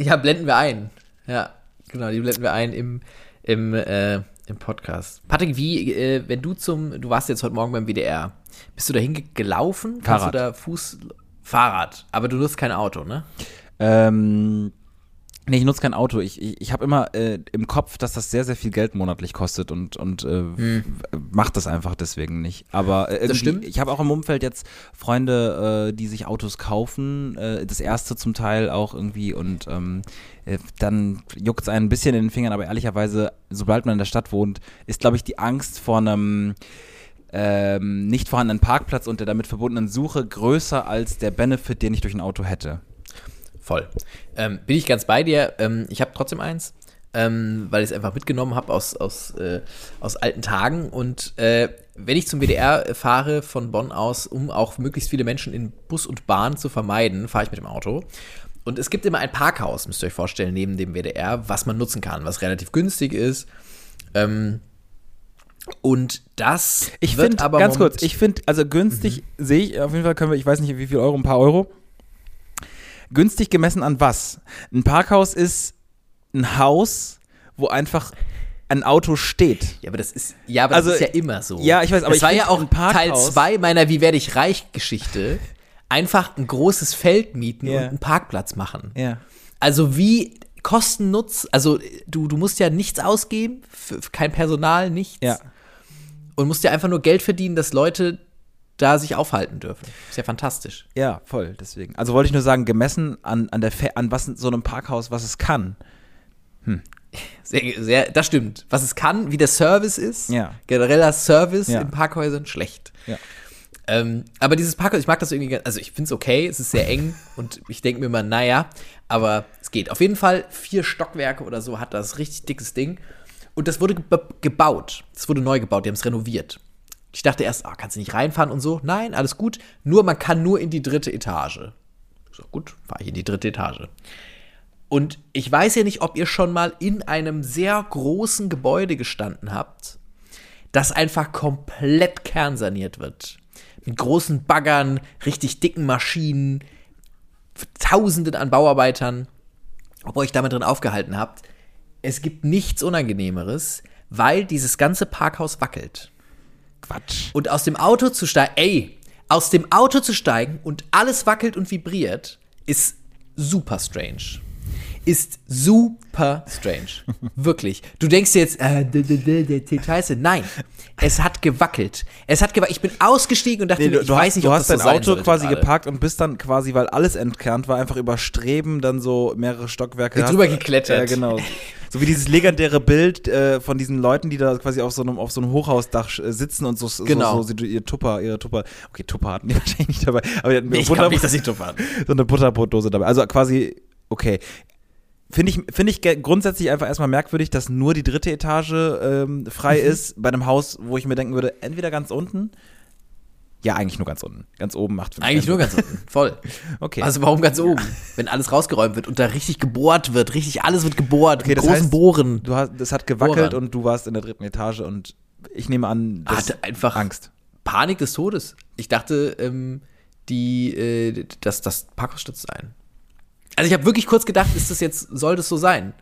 Ja, blenden wir ein. Ja, genau, die blenden wir ein im, im, äh, im Podcast. Patrick, wie, äh, wenn du zum, du warst jetzt heute Morgen beim WDR, bist du dahin ge- gelaufen? Kannst Fahrrad. du da Fuß, Fahrrad, aber du nutzt kein Auto, ne? Ähm, nee, ich nutze kein Auto. Ich, ich, ich habe immer äh, im Kopf, dass das sehr, sehr viel Geld monatlich kostet und, und äh, macht das einfach deswegen nicht. Aber äh, Hm. stimmt. ich habe auch im Umfeld jetzt Freunde, äh, die sich Autos kaufen. Äh, das erste zum Teil auch irgendwie und ähm, äh, dann juckt es einen ein bisschen in den Fingern, aber ehrlicherweise, sobald man in der Stadt wohnt, ist, glaube ich, die Angst vor einem ähm, nicht vorhandenen Parkplatz und der damit verbundenen Suche größer als der Benefit, den ich durch ein Auto hätte. Voll. Ähm, bin ich ganz bei dir. Ähm, ich habe trotzdem eins, ähm, weil ich es einfach mitgenommen habe aus, aus, äh, aus alten Tagen. Und äh, wenn ich zum WDR fahre von Bonn aus, um auch möglichst viele Menschen in Bus und Bahn zu vermeiden, fahre ich mit dem Auto. Und es gibt immer ein Parkhaus, müsst ihr euch vorstellen, neben dem WDR, was man nutzen kann, was relativ günstig ist. Ähm, und das Ich wird finde, aber ganz kurz, ich finde, also günstig sehe ich, auf jeden Fall können wir, ich weiß nicht wie viel Euro, ein paar Euro. Günstig gemessen an was? Ein Parkhaus ist ein Haus, wo einfach ein Auto steht. Ja, aber das ist ja, aber Also, das ist ja immer so. ja, ich weiß, aber das ich war find, ja auch Teil 2 meiner Wie werde ich reich Geschichte. Einfach ein großes Feld mieten Ja. und einen Parkplatz machen. Ja. Also wie Kosten-Nutz, also du, du musst ja nichts ausgeben, für, kein Personal, nichts. Ja. Und musst ja einfach nur Geld verdienen, dass Leute da sich aufhalten dürfen. Ist ja fantastisch. Ja, voll, deswegen. Also wollte ich nur sagen, gemessen an, an der an was so einem Parkhaus, was es kann. Sehr, sehr, das stimmt. Was es kann, wie der Service ist, Ja. genereller Service Ja. in Parkhäusern, schlecht. Ja. Ähm, aber dieses Parkhaus, ich mag das irgendwie, also ich finde es okay, es ist sehr eng *laughs* und ich denke mir mal, naja, aber es geht. Auf jeden Fall vier Stockwerke oder so hat das richtig dickes Ding. Und das wurde ge gebaut. Es wurde neu gebaut, die haben es renoviert. Ich dachte erst, ah, kannst du nicht reinfahren und so. Nein, alles gut. Nur man kann nur in die dritte Etage. So, gut, fahre ich in die dritte Etage. Und ich weiß ja nicht, ob ihr schon mal in einem sehr großen Gebäude gestanden habt, das einfach komplett kernsaniert wird. Mit großen Baggern, richtig dicken Maschinen, Tausenden an Bauarbeitern, ob ihr euch damit drin aufgehalten habt. Es gibt nichts Unangenehmeres, weil dieses ganze Parkhaus wackelt. Quatsch. Und aus dem Auto zu steigen, ey, aus dem Auto zu steigen und alles wackelt und vibriert, ist super strange. Ist super strange. Wirklich. Du denkst jetzt, äh, scheiße. Nein. Es hat gewackelt. Es hat gewackelt. Ich bin ausgestiegen und dachte Nee, mir, du, ich weiß hast, nicht, du ob hast das dein so Auto quasi gerade. geparkt und bist dann quasi, weil alles entkernt war, einfach über Streben dann so mehrere Stockwerke. Drüber geklettert. Ja, genau. So wie dieses legendäre Bild äh, von diesen Leuten, die da quasi auf so einem, auf so einem Hochhausdach äh, sitzen und so, Genau. so, so, so ihr Tupper, ihre Tupper, okay, Tupper hatten die *laughs* wahrscheinlich nicht dabei, aber die hatten Nee, ich glaube nicht, dass ich doof war. so eine Butterbrotdose dabei. Also quasi, okay. Finde ich, finde ich grundsätzlich einfach erstmal merkwürdig, dass nur die dritte Etage ähm, frei Mhm. ist bei einem Haus, wo ich mir denken würde, entweder ganz unten. Ja, eigentlich nur ganz unten. Ganz oben macht für mich Eigentlich nur ganz unten. Voll. *laughs* Okay. Also warum ganz oben? Wenn alles rausgeräumt wird und da richtig gebohrt wird, richtig alles wird gebohrt, Okay, mit das großen heißt, Bohren. du hast, das hat gewackelt Bohrern. und du warst in der dritten Etage und ich nehme an, das Hatte einfach Angst. Panik des Todes. Ich dachte, ähm, die, äh, das, das Parkhaus stürzt ein. Also ich habe wirklich kurz gedacht, ist das jetzt, soll das so sein?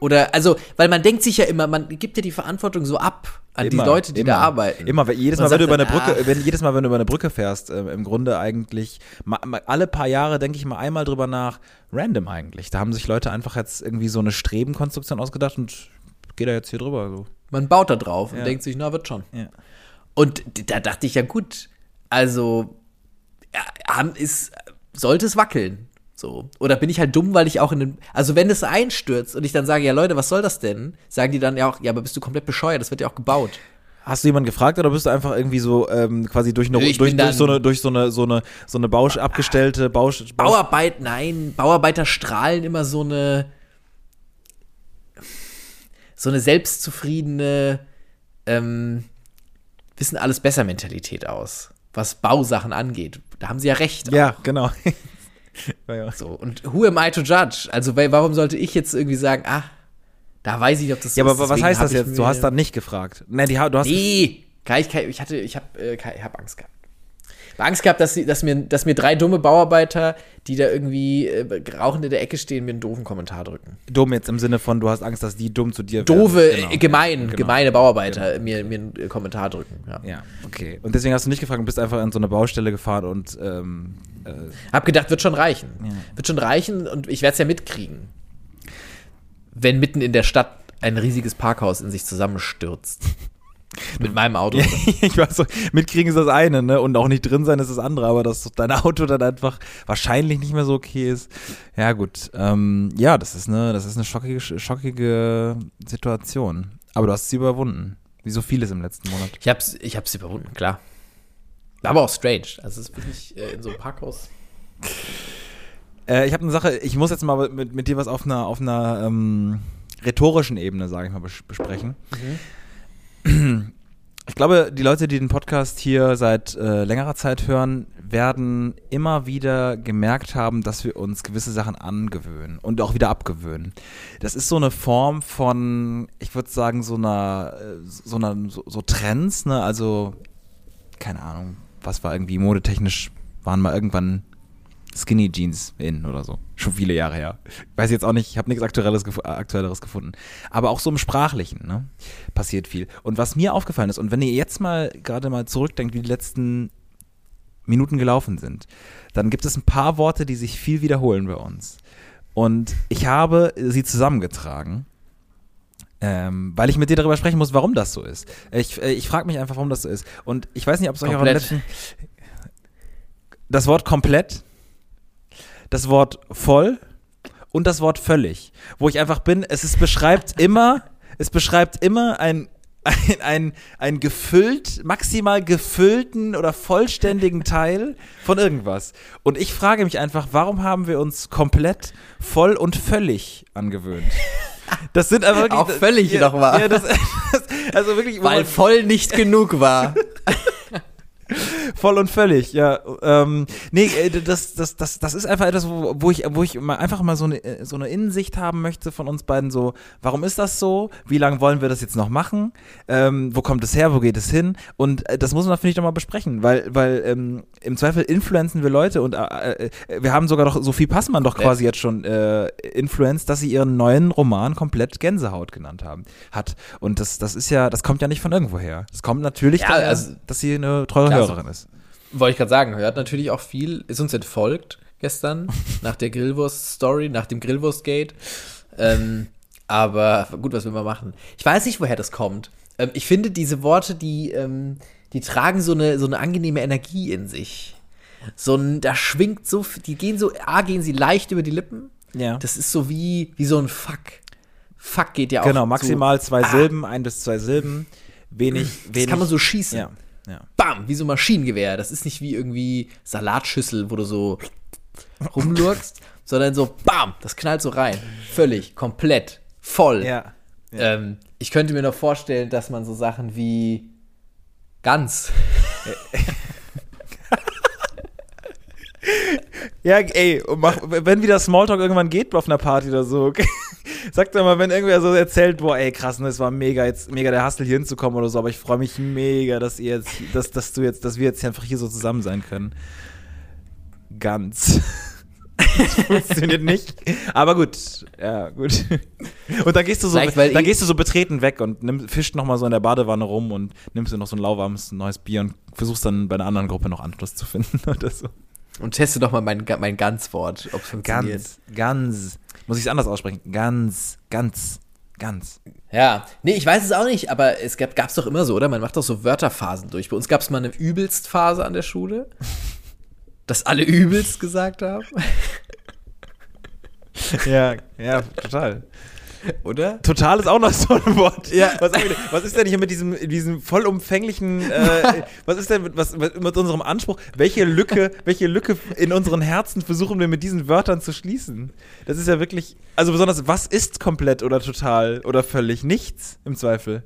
Oder, also, weil man denkt sich ja immer, man gibt ja die Verantwortung so ab an die Leute, die immer. da arbeiten. Immer, weil jedes Man Mal, wenn du über eine Brücke, ach. wenn jedes Mal, wenn du über eine Brücke fährst, äh, im Grunde eigentlich ma, ma, alle paar Jahre denke ich mal einmal drüber nach, random eigentlich. Da haben sich Leute einfach jetzt irgendwie so eine Strebenkonstruktion ausgedacht und geht da jetzt hier drüber. So. Man baut da drauf Ja. und denkt sich, na, wird schon. Ja. Und da dachte ich ja, gut, also ja, haben- ist, sollte es wackeln. So. Oder bin ich halt dumm, weil ich auch in den. Also, wenn es einstürzt und ich dann sage, ja, Leute, was soll das denn? Sagen die dann ja auch, ja, aber bist du komplett bescheuert, das wird ja auch gebaut. Hast du jemanden gefragt oder bist du einfach irgendwie so ähm, quasi durch, eine, durch, durch, so eine, durch so eine so eine so eine Bausch abgestellte Bausch, Bausch Bauarbeit, nein, Bauarbeiter strahlen immer so eine. So eine selbstzufriedene, ähm, wissen alles besser Mentalität aus, was Bausachen angeht. Da haben sie ja recht. Ja, genau. *laughs* ja, ja. So, und who am I to judge? Also, weil, warum sollte ich jetzt irgendwie sagen, ah, da weiß ich nicht, ob das so ja, aber ist, was heißt das jetzt? Du hast dann nicht gefragt. Nein, die, du hast Nee, kann ich, ich hatte, ich habe äh, ich hab Angst gehabt. Angst gehabt, dass, sie, dass, mir, dass mir drei dumme Bauarbeiter, die da irgendwie äh, rauchend in der Ecke stehen, mir einen doofen Kommentar drücken. dumm jetzt im Sinne von, du hast Angst, dass die dumm zu dir Doofe, werden. Genau. äh, gemein, Genau. gemeine Bauarbeiter mir, mir einen äh, Kommentar drücken. Ja. Ja, okay. Und deswegen hast du nicht gefragt und bist einfach an so eine Baustelle gefahren und ähm, äh, Hab gedacht, wird schon reichen. Ja. Wird schon reichen und ich werde es ja mitkriegen. Wenn mitten in der Stadt ein riesiges Parkhaus in sich zusammenstürzt. Mit meinem Auto. *laughs* ich weiß so, mitkriegen ist das eine, ne? Und auch nicht drin sein ist das andere, aber dass dein Auto dann einfach wahrscheinlich nicht mehr so okay ist. Ja, gut. Ähm, ja, das ist eine, das ist eine schockige, schockige Situation. Aber du hast sie überwunden. Wie so vieles im letzten Monat. Ich hab's, ich hab's überwunden, klar. War aber auch strange. Also es ist wirklich äh, in so einem Parkhaus. Äh, ich habe eine Sache, ich muss jetzt mal mit, mit dir was auf einer, auf einer ähm, rhetorischen Ebene, sage ich mal, bes besprechen. Ich glaube, die Leute, die den Podcast hier seit äh, längerer Zeit hören, werden immer wieder gemerkt haben, dass wir uns gewisse Sachen angewöhnen und auch wieder abgewöhnen. Das ist so eine Form von, ich würde sagen, so einer, äh, so einer, so, so Trends, ne? Also, keine Ahnung, was war irgendwie modetechnisch, waren mal irgendwann Skinny Jeans in oder so. Schon viele Jahre her. Weiß jetzt auch nicht, ich habe nichts Aktuelles, Aktuelleres gefunden. Aber auch so im Sprachlichen, ne? Passiert viel. Und was mir aufgefallen ist, und wenn ihr jetzt mal gerade mal zurückdenkt, wie die letzten Minuten gelaufen sind, dann gibt es ein paar Worte, die sich viel wiederholen bei uns. Und ich habe sie zusammengetragen. Ähm, weil ich mit dir darüber sprechen muss, warum das so ist. Ich, äh, ich frage mich einfach, warum das so ist. Und ich weiß nicht, ob es euch auch im letzten. Das Wort komplett, das Wort voll und das Wort völlig. Wo ich einfach bin, es ist, beschreibt *laughs* immer, es beschreibt immer ein, ein, ein, ein gefüllt, maximal gefüllten oder vollständigen Teil von irgendwas. Und ich frage mich einfach, warum haben wir uns komplett, voll und völlig angewöhnt? Das sind einfach wirklich. Auch völlig ja, noch wahr. Ja, *laughs* also wirklich. Weil voll nicht genug war. *laughs* Voll und völlig, ja. Ähm, nee, äh, das, das, das, das ist einfach etwas, wo, wo ich, wo ich mal einfach mal so eine, äh, so eine Innensicht haben möchte von uns beiden. So, warum ist das so? Wie lange wollen wir das jetzt noch machen? Ähm, wo kommt es her? Wo geht es hin? Und äh, das muss man, finde ich, doch mal besprechen, weil, weil ähm, im Zweifel influenzen wir Leute und äh, äh, wir haben sogar doch, Sophie Passmann doch quasi jetzt schon äh, influenced, dass sie ihren neuen Roman komplett Gänsehaut genannt haben, hat. Und das, das ist ja, das kommt ja nicht von irgendwoher. Das kommt natürlich Ja, daher, also- dass sie eine treue Hörerin ist. Wollte ich gerade sagen, hört natürlich auch viel, ist uns entfolgt gestern *laughs* nach der Grillwurst-Story, nach dem Grillwurst-Gate. Ähm, aber gut, was will man machen? Ich weiß nicht, woher das kommt. Ähm, ich finde, diese Worte, die, ähm, die tragen so eine, so eine angenehme Energie in sich. So ein, da schwingt so, die gehen so, A, gehen sie leicht über die Lippen. Ja. Das ist so wie, wie so ein Fuck. Fuck geht ja auch. Genau, maximal so, zwei ah, Silben, ein bis zwei Silben. Wenig, Das wenig. kann man so schießen. Ja, ja. Bam, wie so ein Maschinengewehr. Das ist nicht wie irgendwie Salatschüssel, wo du so rumlurkst, *laughs* sondern so Bam, das knallt so rein. Völlig, komplett, voll. Ja. Ähm, ich könnte mir noch vorstellen, dass man so Sachen wie ganz. *laughs* *laughs* Ja, ey, mach, wenn wieder Smalltalk irgendwann geht auf einer Party oder so, okay? *laughs* Sag doch mal, wenn irgendwer so erzählt, boah, ey, krass, ne, es war mega, jetzt mega der Hustle hier hinzukommen oder so, aber ich freue mich mega, dass ihr jetzt, dass, dass du jetzt, dass wir jetzt einfach hier so zusammen sein können. Ganz. *laughs* Das funktioniert nicht. Aber gut, ja, gut. Und dann gehst du so, dann gehst du so betreten weg und nimm, fischt noch mal so in der Badewanne rum und nimmst dir noch so ein lauwarmes neues Bier und versuchst dann bei einer anderen Gruppe noch Anschluss zu finden *laughs* oder so. Und teste doch mal mein, mein Ganzwort, ob es funktioniert. Ganz, ganz. Muss ich es anders aussprechen? Ganz, ganz, ganz. Ja, nee, ich weiß es auch nicht, aber es gab es doch immer so, oder? Man macht doch so Wörterphasen durch. Bei uns gab es mal eine Übelst-Phase an der Schule, *laughs* dass alle übelst gesagt haben, Ja, ja, total. Oder? Total ist auch noch so ein Wort. Ja. Was, was ist denn hier mit diesem, diesem vollumfänglichen, äh, was ist denn mit, was, mit unserem Anspruch? Welche Lücke, welche Lücke in unseren Herzen versuchen wir mit diesen Wörtern zu schließen? Das ist ja wirklich, also besonders, was ist komplett oder total oder völlig? Nichts im Zweifel.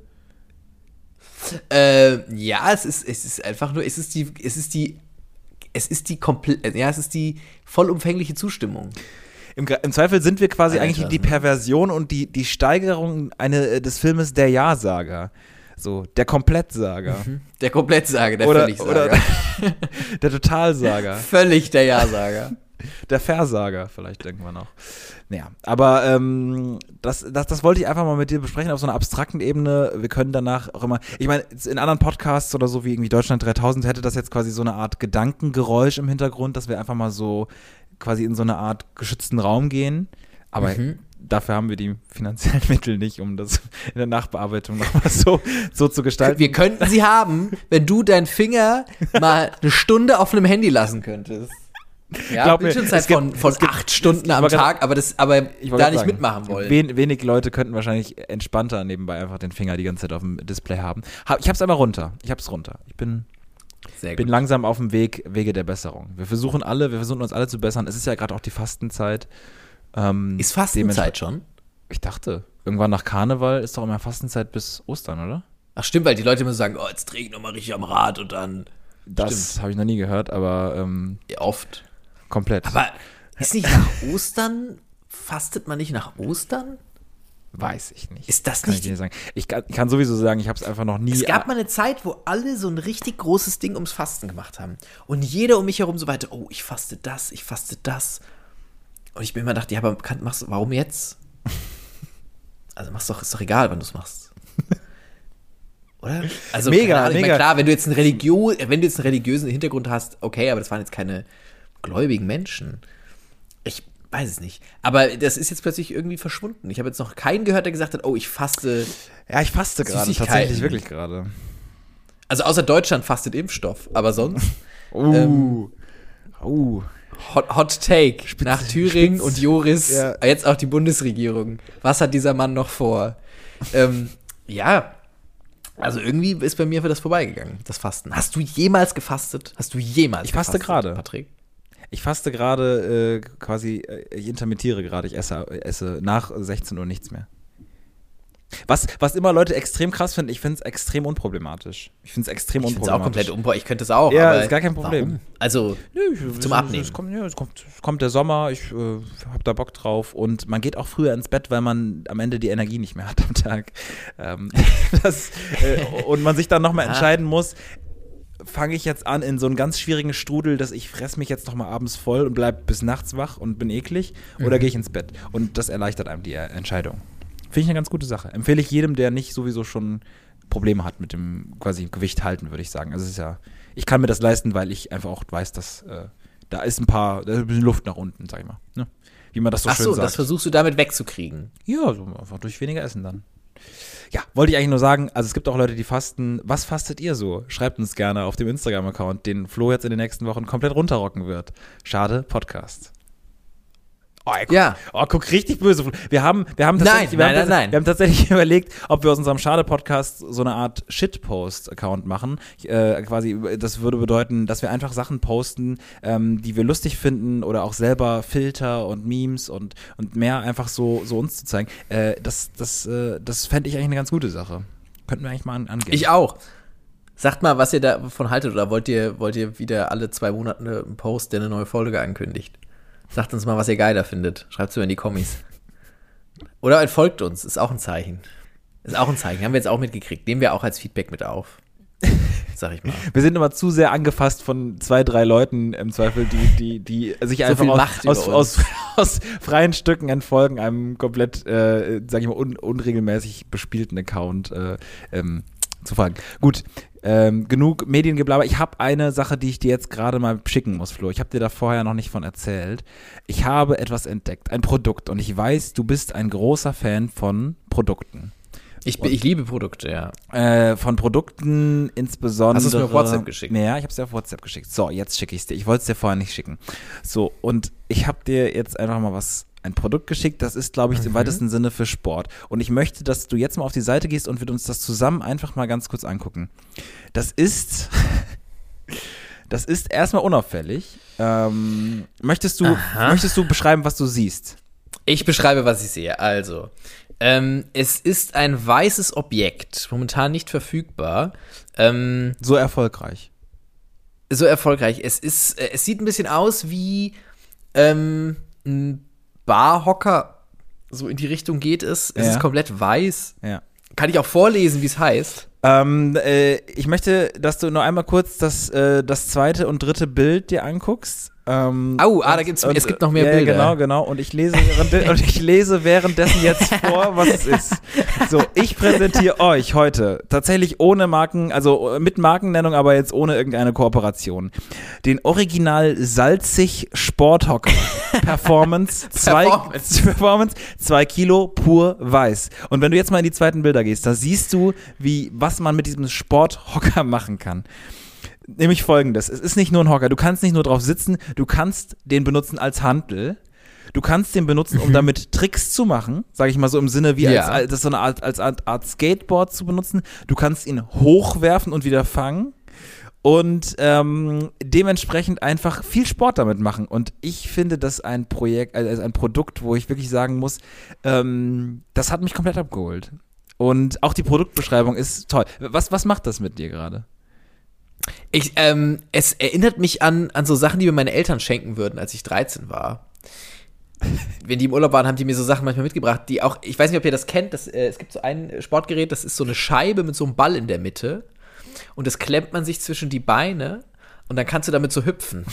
Äh, ja, es ist, es ist einfach nur, es ist die, es ist die, es ist die komplett, ja, es ist die vollumfängliche Zustimmung. Im, Im Zweifel sind wir quasi Alter, eigentlich die? Perversion und die, die Steigerung eine, äh, des Filmes Der Ja-Sager. So, der Komplettsager. Der Komplettsager, der Oder, Völligsager. oder *laughs* der Totalsager. *laughs* Völlig der Ja-Sager. *laughs* Der Versager, vielleicht denken wir noch. Naja, aber ähm, das, das, das wollte ich einfach mal mit dir besprechen auf so einer abstrakten Ebene. Wir können danach auch immer, ich meine, in anderen Podcasts oder so wie irgendwie Deutschland 3000 hätte das jetzt quasi so eine Art Gedankengeräusch im Hintergrund, dass wir einfach mal so quasi in so eine Art geschützten Raum gehen. Aber Mhm. dafür haben wir die finanziellen *laughs* Mittel nicht, um das in der Nachbearbeitung nochmal so, so zu gestalten. Wir könnten sie haben, wenn du deinen Finger mal eine Stunde auf einem Handy lassen könntest. Ja, Glaub mir, Bildschirmzeit gibt- von, von es gibt- acht Stunden am Tag, aber, das, aber da nicht sagen, mitmachen wollen. Wen, wenig Leute könnten wahrscheinlich entspannter nebenbei einfach den Finger die ganze Zeit auf dem Display haben. Ha, ich hab's aber runter. Ich hab's runter. Ich bin, Sehr bin gut. langsam auf dem Weg, Wege der Besserung. Wir versuchen alle, wir versuchen uns alle zu bessern. Es ist ja gerade auch die Fastenzeit. Ähm, Ist Fastenzeit schon? Ich dachte, irgendwann nach Karneval ist doch immer Fastenzeit bis Ostern, oder? Ach stimmt, weil die Leute immer sagen, oh, jetzt drehe ich nochmal richtig am Rad und dann Das habe ich noch nie gehört, aber ähm, ja, oft. komplett. Aber ist nicht nach Ostern, fastet man nicht nach Ostern? Weiß ich nicht. Ist das kann nicht- Ich, nicht sagen. ich kann, ich kann sowieso sagen, ich habe es einfach noch nie. Es gab mal eine Zeit, wo alle so ein richtig großes Ding ums Fasten gemacht haben. Und jeder um mich herum so weiter, oh, ich faste das, ich faste das. Und ich mir immer dachte, ja, aber machst, warum jetzt? *laughs* Also mach's doch, ist doch egal, wann du es machst. *laughs* Oder? Also Mega, Ahnung, mega. Meine, klar, wenn du jetzt einen Religion, wenn du jetzt einen religiösen Hintergrund hast, okay, aber das waren jetzt keine gläubigen Menschen. Ich weiß es nicht. Aber das ist jetzt plötzlich irgendwie verschwunden. Ich habe jetzt noch keinen gehört, der gesagt hat, oh, ich faste. ja, ich faste gerade, tatsächlich wirklich gerade. Also außer Deutschland fastet Impfstoff, aber sonst. *laughs* Uh. Ähm, uh. Hot, Hot Take nach Thüringen spitz. und Joris, Ja. jetzt auch die Bundesregierung. Was hat dieser Mann noch vor? ähm, ja, also irgendwie ist bei mir für das vorbeigegangen, das Fasten. Hast du jemals gefastet? Hast du jemals Ich faste gerade. Patrick? Ich faste gerade äh, quasi, äh, ich intermittiere gerade, ich esse, esse nach 16 Uhr nichts mehr. Was, was immer Leute extrem krass finden, ich finde es extrem unproblematisch. Ich finde es extrem Ich finde es auch unproblematisch. komplett. Ich könnte es auch. Ja, ist gar kein Problem. Warum? Also, ich, Zum Abnehmen. Es kommt, ja, es, kommt, es kommt der Sommer, ich äh, habe da Bock drauf und man geht auch früher ins Bett, weil man am Ende die Energie nicht mehr hat am Tag. Ähm, *laughs* das, äh, und man sich dann nochmal entscheiden muss, fange ich jetzt an in so einen ganz schwierigen Strudel, dass ich fress mich jetzt nochmal abends voll und bleib bis nachts wach und bin eklig Mhm. oder gehe ich ins Bett? Und das erleichtert einem die äh, Entscheidung. Finde ich eine ganz gute Sache. Empfehle ich jedem, der nicht sowieso schon Probleme hat mit dem quasi Gewicht halten, würde ich sagen. Also es ist ja, ich kann mir das leisten, weil ich einfach auch weiß, dass äh, da ist ein paar, da ist ein bisschen Luft nach unten, sag ich mal. Ne? Wie man das so ach schön so, sagt. das versuchst du damit wegzukriegen. Ja, so einfach durch weniger Essen dann. Ja, wollte ich eigentlich nur sagen, also es gibt auch Leute, die fasten. Was fastet ihr so? Schreibt uns gerne auf dem Instagram-Account, den Flo jetzt in den nächsten Wochen komplett runterrocken wird. Schade, Podcast. Oh, guck, Ja. oh, guck richtig böse. Wir haben, wir haben Nein, tatsächlich, wir, nein, haben, nein, nein. wir haben tatsächlich *laughs* überlegt, ob wir aus unserem Schade-Podcast so eine Art Shitpost-Account machen. Äh, quasi, das würde bedeuten, dass wir einfach Sachen posten, ähm, die wir lustig finden oder auch selber Filter und Memes und, und mehr einfach so, so uns zu zeigen. Äh, das das, äh, das fände ich eigentlich eine ganz gute Sache. Könnten wir eigentlich mal an, angehen. Ich auch. Sagt mal, was ihr davon haltet oder wollt ihr, wollt ihr wieder alle zwei Monate einen Post, der eine neue Folge ankündigt? Sagt uns mal, was ihr geiler findet. Schreibt es mir in die Kommis. Oder entfolgt uns, ist auch ein Zeichen. Ist auch ein Zeichen, haben wir jetzt auch mitgekriegt. Nehmen wir auch als Feedback mit auf. sag ich mal. Wir sind immer zu sehr angefasst von zwei, drei Leuten im Zweifel, die, die, die sich einfach viel aus, aus, aus, aus freien Stücken entfolgen, einem komplett, äh, sag ich mal, un, unregelmäßig bespielten Account äh, ähm, zu folgen. Gut, ähm, genug Mediengeblaber. Ich habe eine Sache, die ich dir jetzt gerade mal schicken muss, Flo. Ich habe dir da vorher noch nicht von erzählt. Ich habe etwas entdeckt, ein Produkt. Und ich weiß, du bist ein großer Fan von Produkten. Ich, bin- ich liebe Produkte, ja. Äh, von Produkten insbesondere. Hast du's mir auf WhatsApp geschickt? Ja, ich habe es dir auf WhatsApp geschickt. So, jetzt schicke ich es dir. Ich wollte es dir vorher nicht schicken. So, und ich habe dir jetzt einfach mal was, ein Produkt geschickt. Das ist, glaube ich, Mhm. im weitesten Sinne für Sport. Und ich möchte, dass du jetzt mal auf die Seite gehst und wir uns das zusammen einfach mal ganz kurz angucken. Das ist. *laughs* Das ist erstmal unauffällig. Ähm, möchtest, du, Aha. möchtest du beschreiben, was du siehst? Ich beschreibe, was ich sehe. Also, ähm, es ist ein weißes Objekt, momentan nicht verfügbar. Ähm, So erfolgreich. so erfolgreich. Es ist, äh, es sieht ein bisschen aus wie ähm, ein Barhocker. So in die Richtung geht es. Es Ja. ist komplett weiß. Ja. Kann ich auch vorlesen, wie es heißt? Ähm, äh, ich möchte, dass du nur einmal kurz das, äh, das zweite und dritte Bild dir anguckst. Ähm, Au, ah, da gibt's- und, es gibt noch mehr ja, Bilder. Genau, genau. Und ich lese, und ich lese währenddessen jetzt *laughs* vor, was es ist. So, ich präsentiere euch heute tatsächlich ohne Marken, also mit Markennennung, aber jetzt ohne irgendeine Kooperation. Den Original salzig Sporthocker *laughs* Performance, zwei, Performance. *laughs* Performance, zwei Kilo pur weiß. Und wenn du jetzt mal in die zweiten Bilder gehst, da siehst du, wie, was man mit diesem Sporthocker machen kann. Nämlich folgendes: Es ist nicht nur ein Hocker. Du kannst nicht nur drauf sitzen, du kannst den benutzen als Handel. Du kannst den benutzen, um damit Tricks zu machen, sage ich mal so im Sinne wie Ja. als, als, das so eine Art, als Art, Art Skateboard zu benutzen. Du kannst ihn hochwerfen und wieder fangen und ähm, dementsprechend einfach viel Sport damit machen. Und ich finde das ein Projekt, also ein Produkt, wo ich wirklich sagen muss, ähm, das hat mich komplett abgeholt. Und auch die Produktbeschreibung ist toll. Was, was macht das mit dir gerade? Ich, ähm, es erinnert mich an, an so Sachen, die mir meine Eltern schenken würden, als ich 13 war. Wenn die im Urlaub waren, haben die mir so Sachen manchmal mitgebracht, die auch, ich weiß nicht, ob ihr das kennt, das, äh, es gibt so ein Sportgerät, das ist so eine Scheibe mit so einem Ball in der Mitte und das klemmt man sich zwischen die Beine und dann kannst du damit so hüpfen.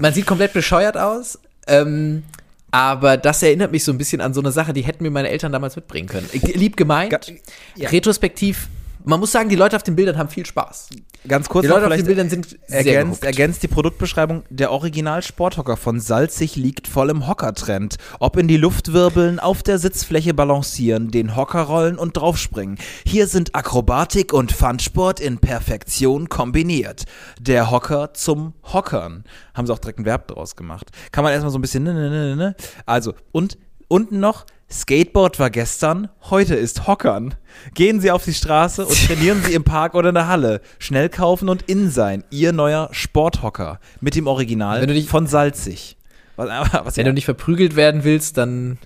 Man sieht komplett bescheuert aus, ähm, aber das erinnert mich so ein bisschen an so eine Sache, die hätten mir meine Eltern damals mitbringen können. Lieb gemeint, ja. retrospektiv, man muss sagen, die Leute auf den Bildern haben viel Spaß. Ganz kurz Die Leute auf den Bildern sind sehr ergänzt, ergänzt die Produktbeschreibung. Der Original-Sporthocker von Salzig liegt voll im Hockertrend. Ob in die Luft wirbeln, auf der Sitzfläche balancieren, den Hocker rollen und draufspringen. Hier sind Akrobatik und Funsport in Perfektion kombiniert. Der Hocker zum Hockern. Haben sie auch direkt ein Verb draus gemacht. Kann man erstmal so ein bisschen, ne, ne, ne, ne. Also, und unten noch, Skateboard war gestern, heute ist Hockern. Gehen Sie auf die Straße und *laughs* trainieren Sie im Park oder in der Halle. Schnell kaufen und in sein. Ihr neuer Sporthocker. Mit dem Original Wenn du dich- von Salzig. Was, was Wenn du nicht verprügelt werden willst, dann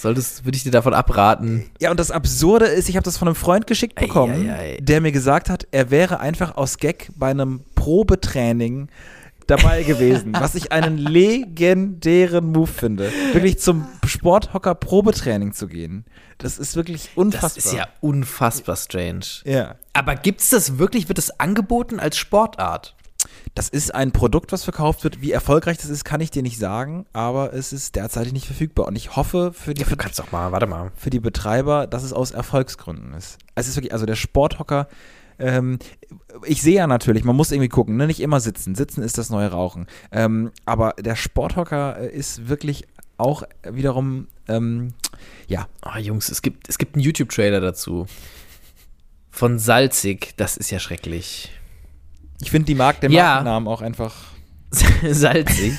solltest, würde ich dir davon abraten. ja, und das Absurde ist, ich habe das von einem Freund geschickt bekommen, Ei, ei, ei. der mir gesagt hat, er wäre einfach aus Gag bei einem Probetraining dabei gewesen, was ich einen legendären Move finde. Wirklich zum Sporthocker Probetraining zu gehen. Das ist wirklich unfassbar. Das ist ja unfassbar strange. ja. Aber gibt's das wirklich? Wird das angeboten als Sportart? Das ist ein Produkt, was verkauft wird. Wie erfolgreich das ist, kann ich dir nicht sagen, aber es ist derzeit nicht verfügbar. Und ich hoffe für die, Du kannst doch mal, warte mal. für die Betreiber, dass es aus Erfolgsgründen ist. Es ist wirklich, also der Sporthocker, ähm, ich sehe ja natürlich, man muss irgendwie gucken, ne? nicht immer sitzen. Sitzen ist das neue Rauchen. Ähm, aber der Sporthocker äh, ist wirklich auch wiederum, ähm, ja, Oh, Jungs, es gibt, es gibt einen YouTube-Trailer dazu. Von Salzig. Das ist ja schrecklich. ich finde die Mark, den Ja. Markennamen auch einfach. *laughs* salzig.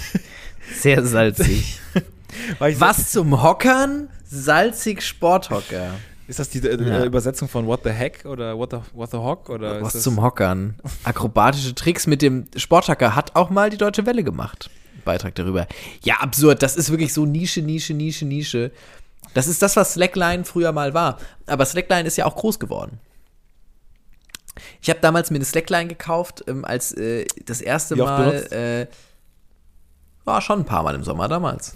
Sehr salzig. *laughs* Was zum Hockern? Salzig Sporthocker. Ist das die äh, Ja. Übersetzung von What the Heck oder What the, what the Hock? Oder Was zum Hockern. Akrobatische Tricks mit dem Sporthacker hat auch mal die Deutsche Welle gemacht. Beitrag darüber. Ja, absurd. Das ist wirklich so Nische, Nische, Nische, Nische. Das ist das, was Slackline früher mal war. Aber Slackline ist ja auch groß geworden. Ich habe damals mir eine Slackline gekauft, ähm, als äh, das erste Mal. Äh, war schon ein paar Mal im Sommer damals.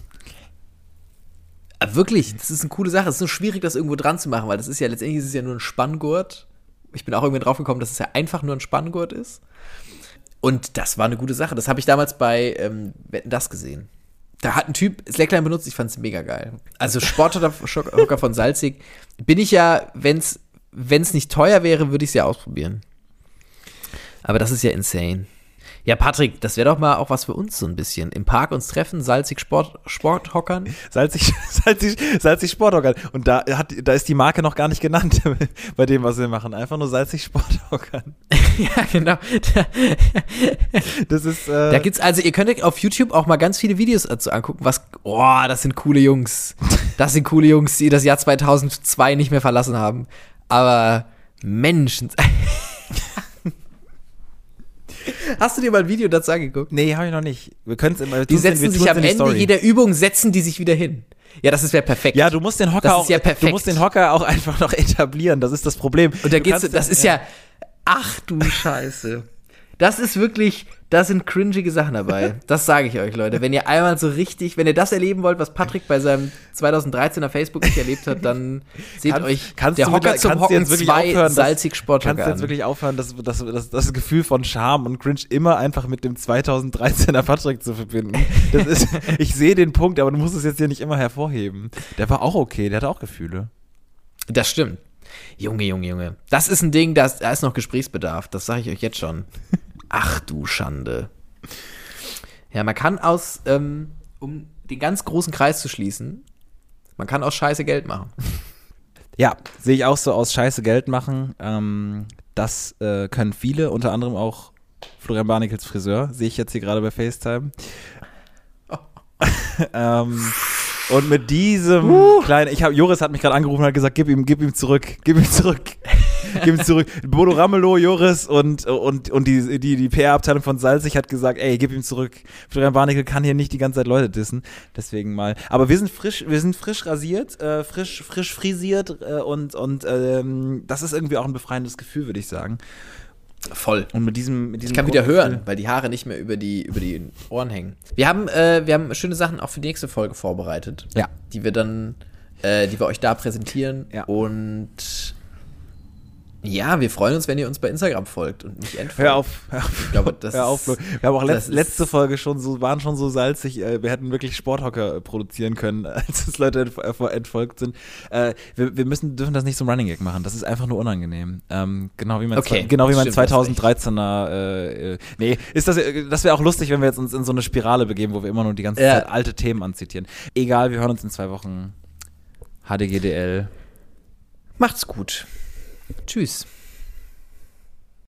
Aber wirklich, das ist eine coole Sache. Es ist nur schwierig, das irgendwo dran zu machen, weil das ist ja letztendlich ist es ja nur ein Spanngurt Ich bin auch irgendwann drauf gekommen, dass es ja einfach nur ein Spanngurt ist. Und das war eine gute Sache. Das habe ich damals bei ähm, Wetten, das gesehen. Da hat ein Typ Slackline benutzt, ich fand es mega geil. Also Sporthocker *laughs* von Salzig bin ich ja, wenn es nicht teuer wäre, würde ich es ja ausprobieren. Aber das ist ja insane. Ja, Patrick, das wäre doch mal auch was für uns so ein bisschen. Im Park uns treffen, salzig Sport, Sporthockern. Salzig, *laughs* salzig, salzig Sporthockern. Und da, hat, da ist die Marke noch gar nicht genannt *laughs* bei dem, was wir machen. Einfach nur salzig Sporthockern. *laughs* ja, genau. Da, Das ist. Äh, da gibt's also, ihr könnt euch auf YouTube auch mal ganz viele Videos dazu angucken, was, oh, das sind coole Jungs. Das sind coole Jungs, die das Jahr 2002 nicht mehr verlassen haben. Aber Menschen. Hast du dir mal ein Video dazu angeguckt? nee, habe ich noch nicht. Wir können es immer. Die setzen sich am Ende jeder Übung, setzen die sich wieder hin. Ja, das ist ja perfekt. Ja, du musst den Hocker auch. ja perfekt. Du musst den Hocker auch *laughs* einfach noch etablieren. Das ist das Problem. Und da Du geht's, das ist ja, ach du Scheiße. Das ist wirklich, da sind cringige Sachen dabei. *laughs* Das sage ich euch, Leute. Wenn ihr einmal so richtig, wenn ihr das erleben wollt, was Patrick bei seinem 2013er Facebook nicht erlebt hat, dann *laughs* seht Kannst- euch kannst der du Hocker zum kannst Hocken jetzt wirklich 2 aufhören, salzig Kannst Sporthocker du jetzt wirklich aufhören, das, das, das, das Gefühl von Scham und Cringe immer einfach mit dem 2013er Patrick zu verbinden? Das ist, *laughs* ich sehe den Punkt, aber du musst es jetzt hier nicht immer hervorheben. Der war auch okay, der hatte auch Gefühle. Das stimmt. Junge, Junge, Junge. Das ist ein Ding, da ist, da ist noch Gesprächsbedarf. Das sage ich euch jetzt schon. Ach du Schande. Ja, man kann aus, ähm, um den ganz großen Kreis zu schließen, man kann aus Scheiße Geld machen. *laughs* Ja, sehe ich auch so aus Scheiße Geld machen. Ähm, das äh, können viele, unter anderem auch Florian Barnikels Friseur, sehe ich jetzt hier gerade bei FaceTime. *laughs* ähm, und mit diesem kleinen, ich habe Joris hat mich gerade angerufen und hat gesagt, gib ihm, gib ihm zurück, gib ihm zurück. Gib ihm zurück. Bodo Ramelow, Joris und, und, und die, die, die PR-Abteilung von Salzig hat gesagt, ey, gib ihm zurück. Florian Barnikel kann hier nicht die ganze Zeit Leute dissen. Deswegen mal. Aber wir sind frisch, wir sind frisch rasiert, äh, frisch, frisch frisiert äh, und, und ähm, das ist irgendwie auch ein befreiendes Gefühl, würde ich sagen. Voll. Und mit diesem, mit diesem Ich kann wieder hören, weil die Haare nicht mehr über die, über die Ohren hängen. Wir haben, äh, wir haben schöne Sachen auch für die nächste Folge vorbereitet. Ja. Die wir dann, äh, die wir euch da präsentieren. Ja. Und ja, wir freuen uns, wenn ihr uns bei Instagram folgt und nicht entfolgt. Hör auf, hör auf. Ich glaube, das Hör auf. Wir haben auch letz, letzte Folge schon so, waren schon so salzig, äh, wir hätten wirklich Sporthocker äh, produzieren können, *laughs* als es Leute äh, entfolgt sind. Wir, wir müssen, dürfen das nicht zum Running Gag machen, das ist einfach nur unangenehm. Ähm, genau wie mein, Okay, zwei- genau wie recht. 2013er, äh, nee, ist das, das wäre auch lustig, wenn wir jetzt uns in so eine Spirale begeben, wo wir immer nur die ganze Ja. Zeit alte Themen anzitieren. Egal, wir hören uns in zwei Wochen. HDGDL. Macht's gut. Tschüss.